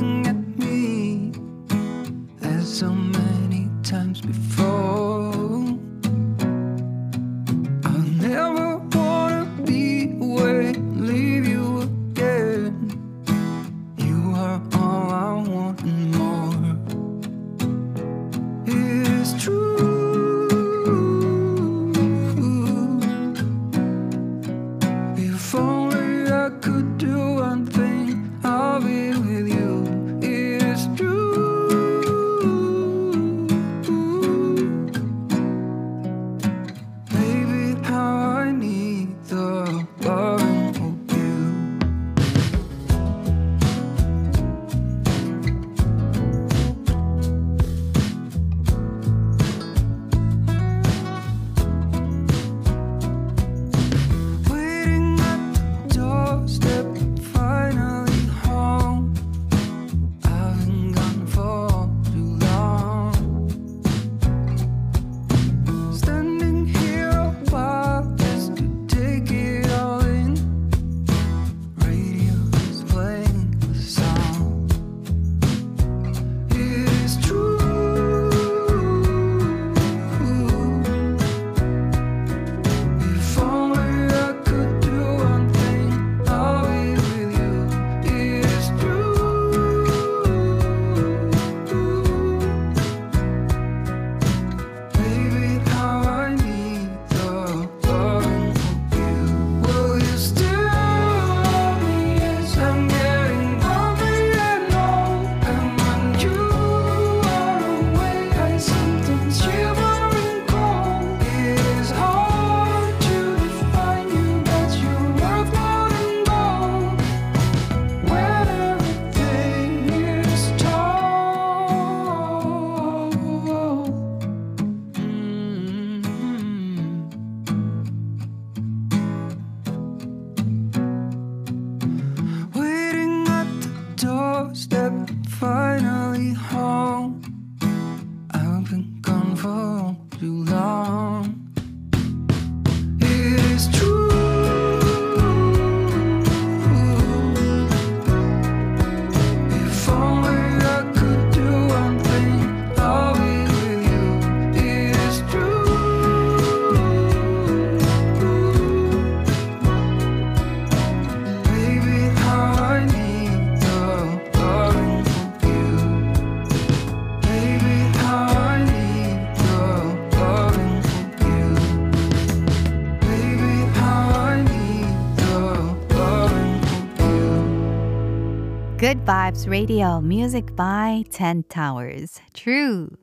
Vibes Radio Music by 10 Towers. True.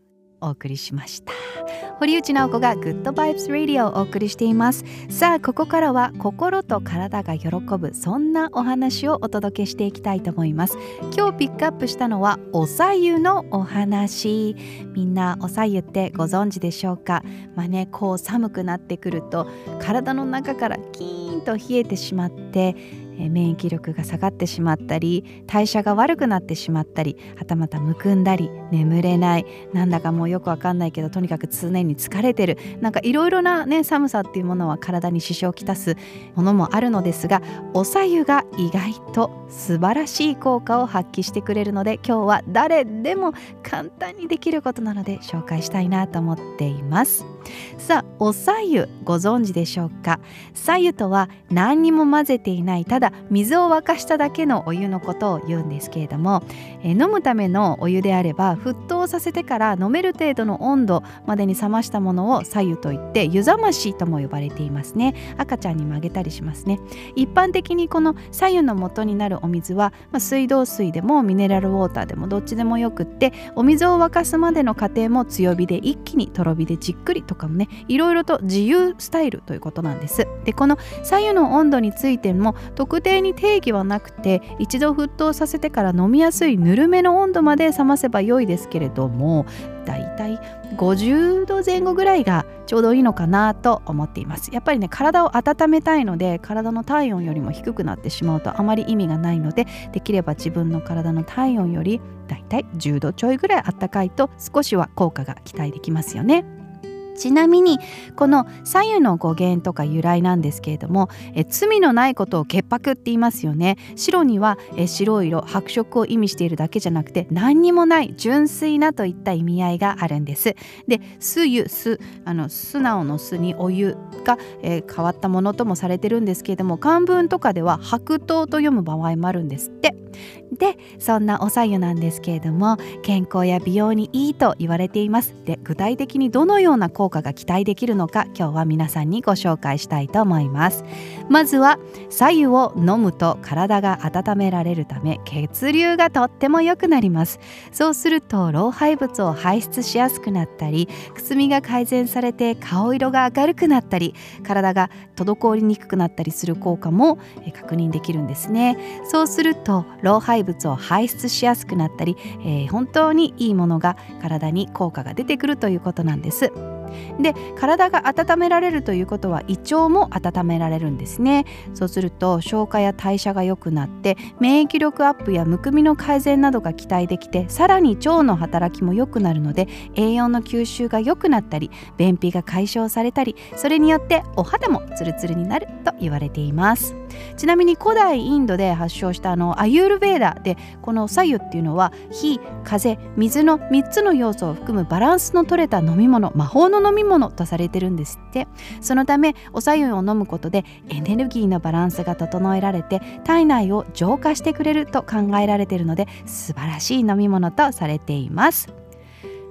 お送りしました。堀内直子が Good Vibes Radio をお送りしています。さあここからは心と体が喜ぶそんなお話をお届けしていきたいと思います。今日ピックアップしたのはおさゆのお話。みんなおさゆってご存知でしょうか？まあねこう寒くなってくると体の中からキーンと冷えてしまって免疫力が下がってしまったり代謝が悪くなってしまったりはたまたむくんだり眠れないなんだかもうよくわかんないけどとにかく常に疲れてる。なんかいろいろなね寒さっていうものは体に支障をきたすものもあるのですがおさゆが意外と素晴らしい効果を発揮してくれるので今日は誰でも簡単にできることなので紹介したいなと思っています。さあおさゆご存知でしょうか？さゆとは何にも混ぜていないただ水を沸かしただけのお湯のことを言うんですけれども、え飲むためのお湯であれば沸騰させてから飲める程度の温度までに冷ましたものをさゆといって湯冷ましとも呼ばれていますね。赤ちゃんにもあげたりしますね。一般的にこのさゆの元になるお水は、まあ、水道水でもミネラルウォーターでもどっちでもよくってお水を沸かすまでの過程も強火で一気にとろ火でじっくりとかもねいろいろと自由スタイルということなんです。でこの左右の温度についても特定に定義はなくて一度沸騰させてから飲みやすいぬるめの温度まで冷ませば良いですけれどもだいたい50度前後ぐらいがちょうどいいのかなと思っています。やっぱりね体を温めたいので体の体温よりも低くなってしまうとあまり意味がないのでできれば自分の体の体温よりだいたい10度ちょいぐらいあったかいと少しは効果が期待できますよね。ちなみにこの左右の語源とか由来なんですけれどもえ罪のないことを潔白って言いますよね。白にはえ白色白色を意味しているだけじゃなくて何にもない純粋なといった意味合いがあるんです。です湯すあの素直の酢にお湯が、え変わったものともされてるんですけれども漢文とかでは白桃と読む場合もあるんですって。でそんなおさゆなんですけれども健康や美容にいいと言われています。で具体的にどのような効果が期待できるのか今日は皆さんにご紹介したいと思います。まずは左右を飲むと体が温められるため血流がとっても良くなります。そうすると老廃物を排出しやすくなったりくすみが改善されて顔色が明るくなったり体が滞りにくくなったりする効果も確認できるんですね。そうすると老廃物を排出しやすくなったり、えー、本当にいいものが体に効果が出てくるということなんです。で体が温められるということは胃腸も温められるんですねそうすると消化や代謝が良くなって免疫力アップやむくみの改善などが期待できてさらに腸の働きも良くなるので栄養の吸収が良くなったり便秘が解消されたりそれによってお肌もツルツルになると言われていますちなみに古代インドで発祥したあのアユールベーダでこの左右っていうのは火風水の3つの要素を含むバランスの取れた飲み物魔法の飲み物とされてるんですって。そのためお左右を飲むことでエネルギーのバランスが整えられて体内を浄化してくれると考えられているので素晴らしい飲み物とされています。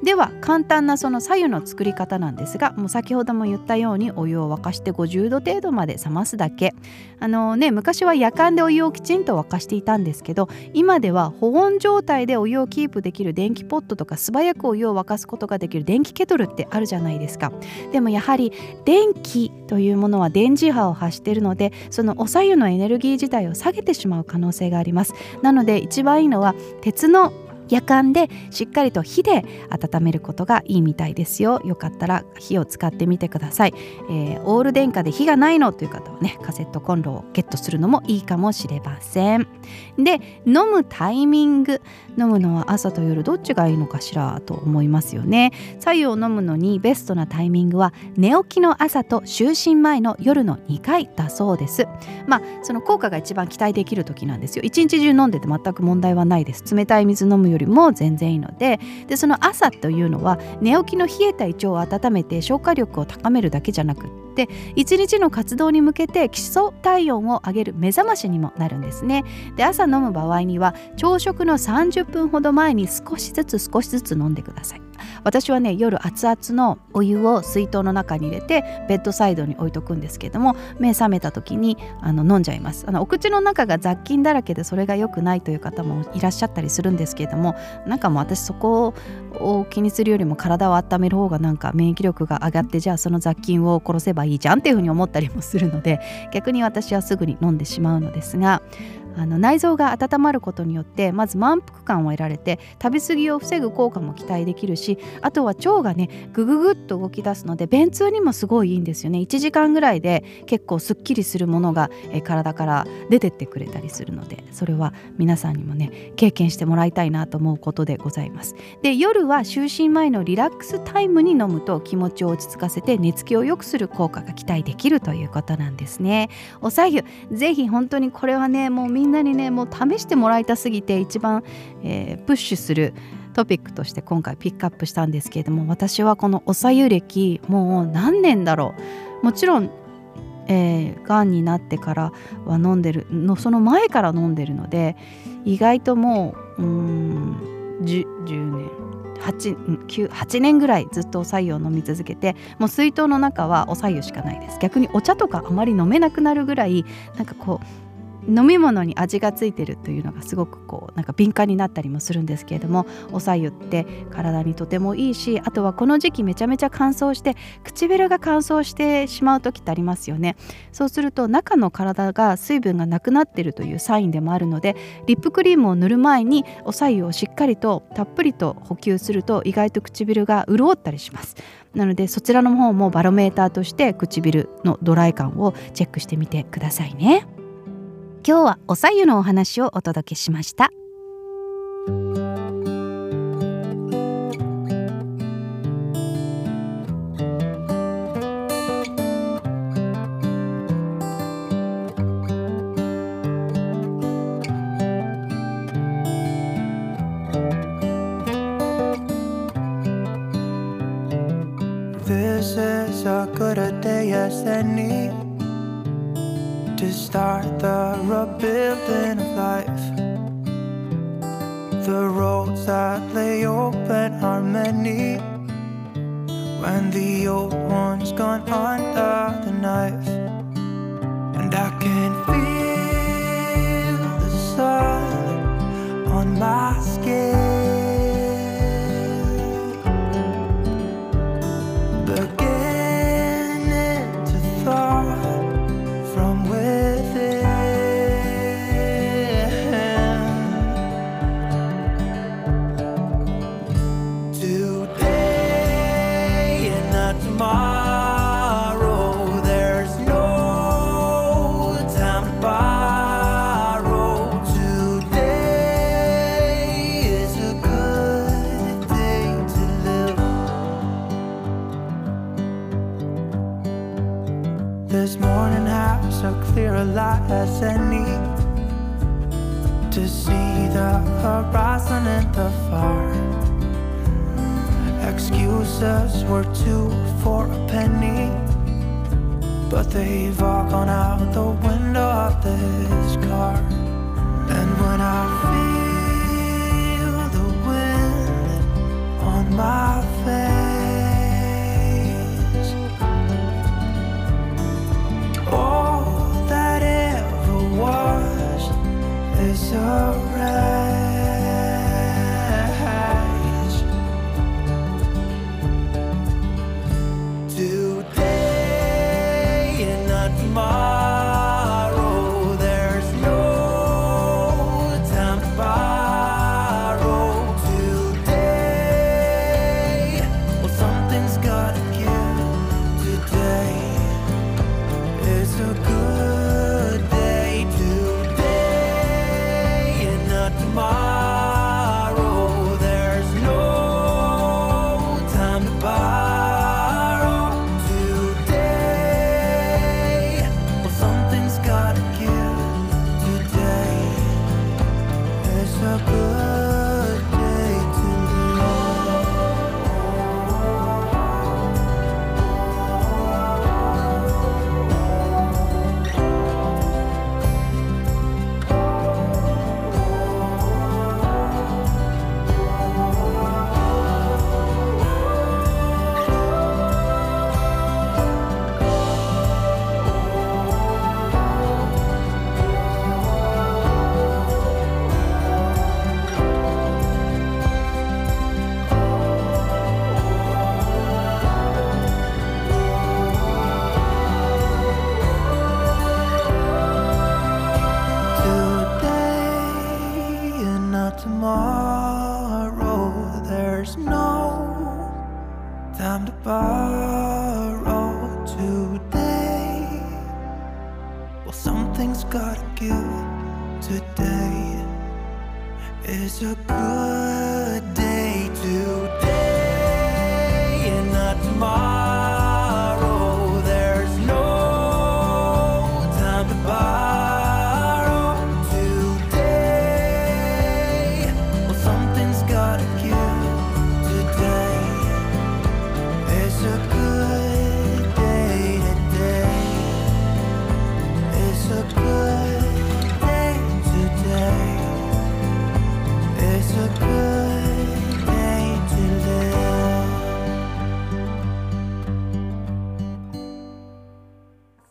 では簡単なその左右の作り方なんですがもう先ほども言ったようにお湯を沸かして50度程度まで冷ますだけ。あのね昔は夜間でお湯をきちんと沸かしていたんですけど今では保温状態でお湯をキープできる電気ポットとか素早くお湯を沸かすことができる電気ケトルってあるじゃないですか。でもやはり電気というものは電磁波を発しているのでそのお左右のエネルギー自体を下げてしまう可能性があります。なので一番いいのは鉄の夜間でしっかりと火で温めることがいいみたいですよ。よかったら火を使ってみてください、えー、オール電化で火がないのという方はねカセットコンロをゲットするのもいいかもしれません。で飲むタイミング。飲むのは朝と夜どっちがいいのかしらと思いますよね。左右を飲むのにベストなタイミングは寝起きの朝と就寝前の夜の2回だそうです。まあその効果が一番期待できる時なんですよ。一日中飲んでて全く問題はないです。冷たい水飲むよよりも全然いいのででその朝というのは寝起きの冷えた胃腸を温めて消化力を高めるだけじゃなくって一日の活動に向けて基礎体温を上げる目覚ましにもなるんですね。で朝飲む場合には朝食の30分ほど前に少しずつ少しずつ飲んでください。私はね夜熱々のお湯を水筒の中に入れてベッドサイドに置いとくんですけども目覚めた時にあの飲んじゃいます。あのお口の中が雑菌だらけでそれが良くないという方もいらっしゃったりするんですけれどもなんかもう私そこを気にするよりも体を温める方がなんか免疫力が上がってじゃあその雑菌を殺せばいいじゃんっていうふうに思ったりもするので逆に私はすぐに飲んでしまうのですがあの内臓が温まることによってまず満腹感を得られて食べ過ぎを防ぐ効果も期待できるしあとは腸がねグググッと動き出すので便通にもすごいいいんですよね。1時間ぐらいで結構すっきりするものが、え体から出てってくれたりするのでそれは皆さんにもね経験してもらいたいなと思うことでございます。で夜は就寝前のリラックスタイムに飲むと気持ちを落ち着かせて寝つきを良くする効果が期待できるということなんですね。おさゆぜひ本当にこれはねもうみんんなにねもう試してもらいたすぎて一番、えー、プッシュするトピックとして今回ピックアップしたんですけれども私はこのおさゆ歴もう何年だろう。もちろんえー、がんになってからは飲んでるのその前から飲んでるので意外ともううん 10, 10年 8, 9 8年ぐらいずっとお白湯を飲み続けてもう水筒の中はお白湯しかないです。逆にお茶とかあまり飲めなくなるぐらいなんかこう飲み物に味がついてるというのがすごくこうなんか敏感になったりもするんですけれどもおさゆって体にとてもいいしあとはこの時期めちゃめちゃ乾燥して唇が乾燥してしまう時ってありますよねそうすると中の体が水分がなくなってるというサインでもあるのでリップクリームを塗る前におさゆをしっかりとたっぷりと補給すると意外と唇が潤ったりしますなのでそちらの方もバロメーターとして唇のドライ感をチェックしてみてくださいね。今日はおさゆのお話をお届けしました。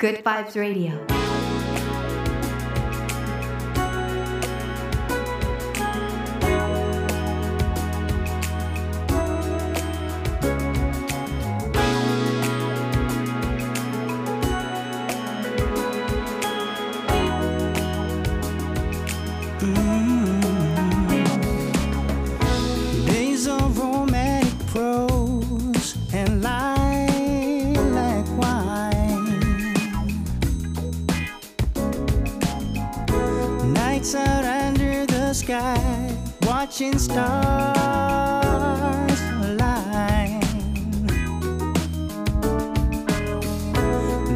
Good Vibes Radio. watching stars align.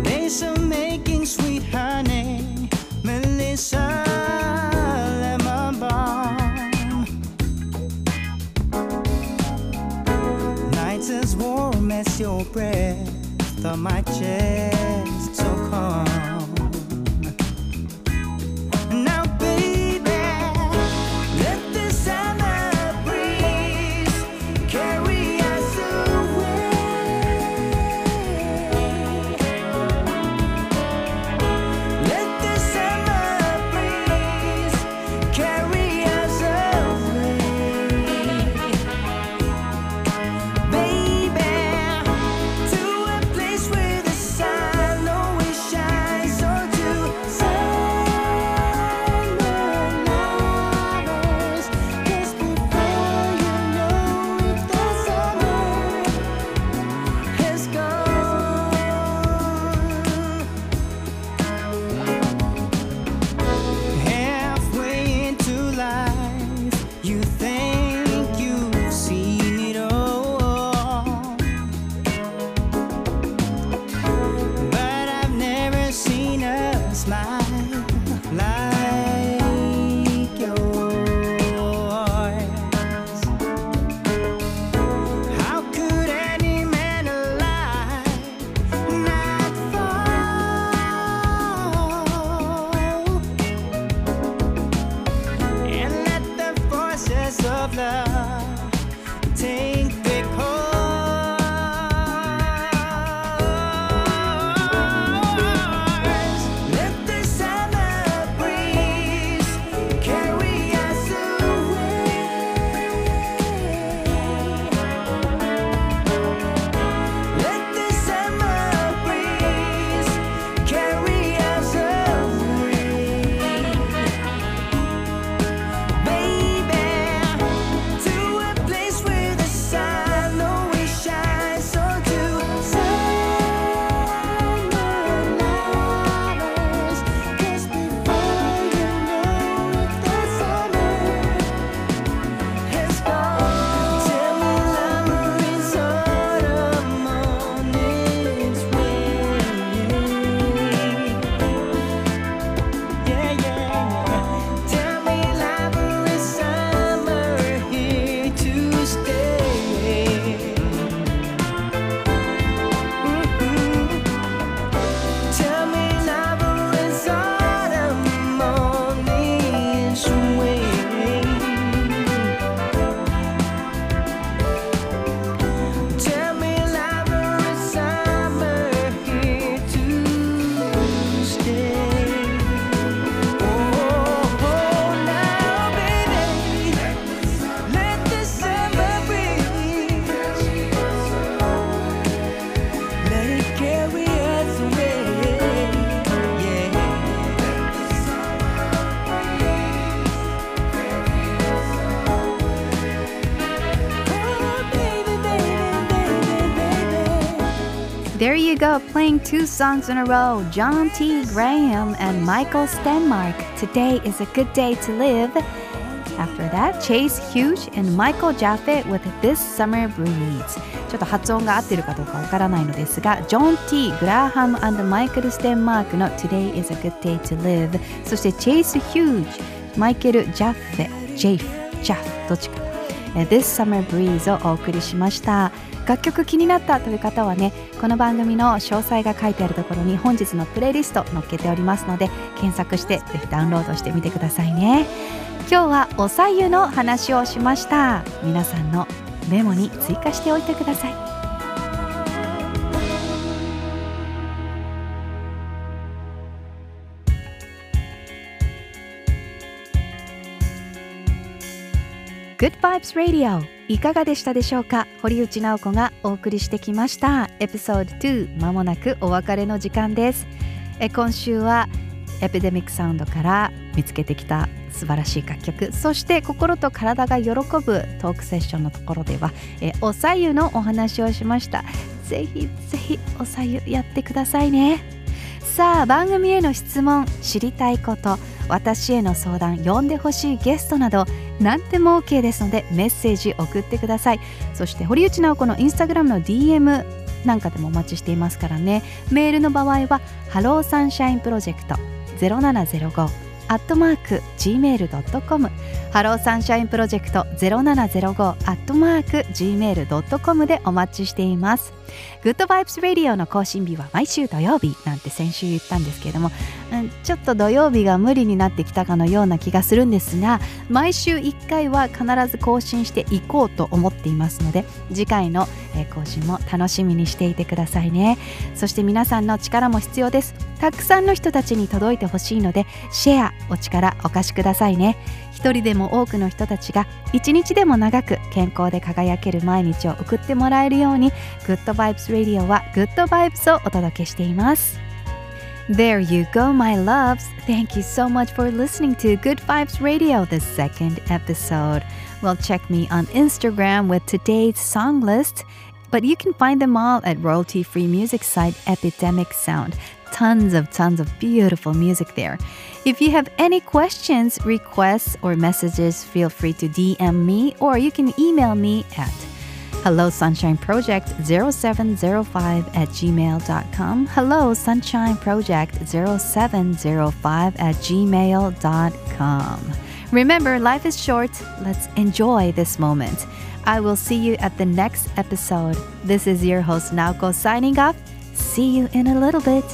Days of making sweet honey, Melissa lemon balm. Nights as warm as your breath The my playing two songs in a row John T. Graham and Michael Stenmark. Today is a good day to live. After that, Chase Hughes and Michael Jaffe with This Summer Breeze. ちょっと発音が合ってるかどうかわからないのですが、ジョン・ T・ グラハムマイケル・ステンマークの Today is a good day to live そしてチェイス・ヒュージマイケル・ジャッフェ、ジェイフ、ジャフ、どっちか This Summer Breeze をお送りしました 楽曲気になったという方はねこの番組の詳細が書いてあるところに本日のプレイリスト載っけておりますので検索してぜひダウンロードしてみてくださいね。今日はおさゆの話をしました。皆さんのメモに追加しておいてください。Good Vibes Radio. いかがでしたでしょうか？堀内直子がお送りしてきました。エピソード2まもなくお別れの時間です。え今週はエピデミックサウンドから見つけてきた素晴らしい楽曲。そして心と体が喜ぶトークセッションのところではえおさゆのお話をしました。ぜひぜひおさゆやってくださいね。さあ番組への質問知りたいこと私への相談呼んでほしいゲストなど何でも OK ですのでメッセージ送ってください。そして堀内直子のインスタグラムの DM なんかでもお待ちしていますからね。メールの場合は Hello Sunshine Project 0705アットマーク gmail.com Hello Sunshine Project 0705アットマーク gmail.com でお待ちしています。 Good Vibes Radio の更新日は毎週土曜日なんて先週言ったんですけれども、うん、ちょっと土曜日が無理になってきたかのような気がするんですが毎週1回は必ず更新していこうと思っていますので次回の更新も楽しみにしていてくださいね。そして皆さんの力も必要です。たくさんの人たちに届いてほしいのでシェアお力お貸しくださいね。一人でも多くの人たちが一日でも長く健康で輝ける毎日を送ってもらえるようにグッドバイブス Radio はグッドバイブスをお届けしています There you go, my loves. Thank you so much for listening to Good Vibes Radio, the second episode. Well, check me on Instagram with today's song list, but you can find them all at royalty free music site Epidemic Sound. Tons of tons of beautiful music there. If you have any questions, requests, or messages, feel free to DM me or you can email me at Hello Sunshine Project 0705 at gmail.com. Hello Sunshine Project 0705 at gmail.com. Remember, life is short. Let's enjoy this moment. I will see you at the next episode. This is your host Naoko signing off. See you in a little bit.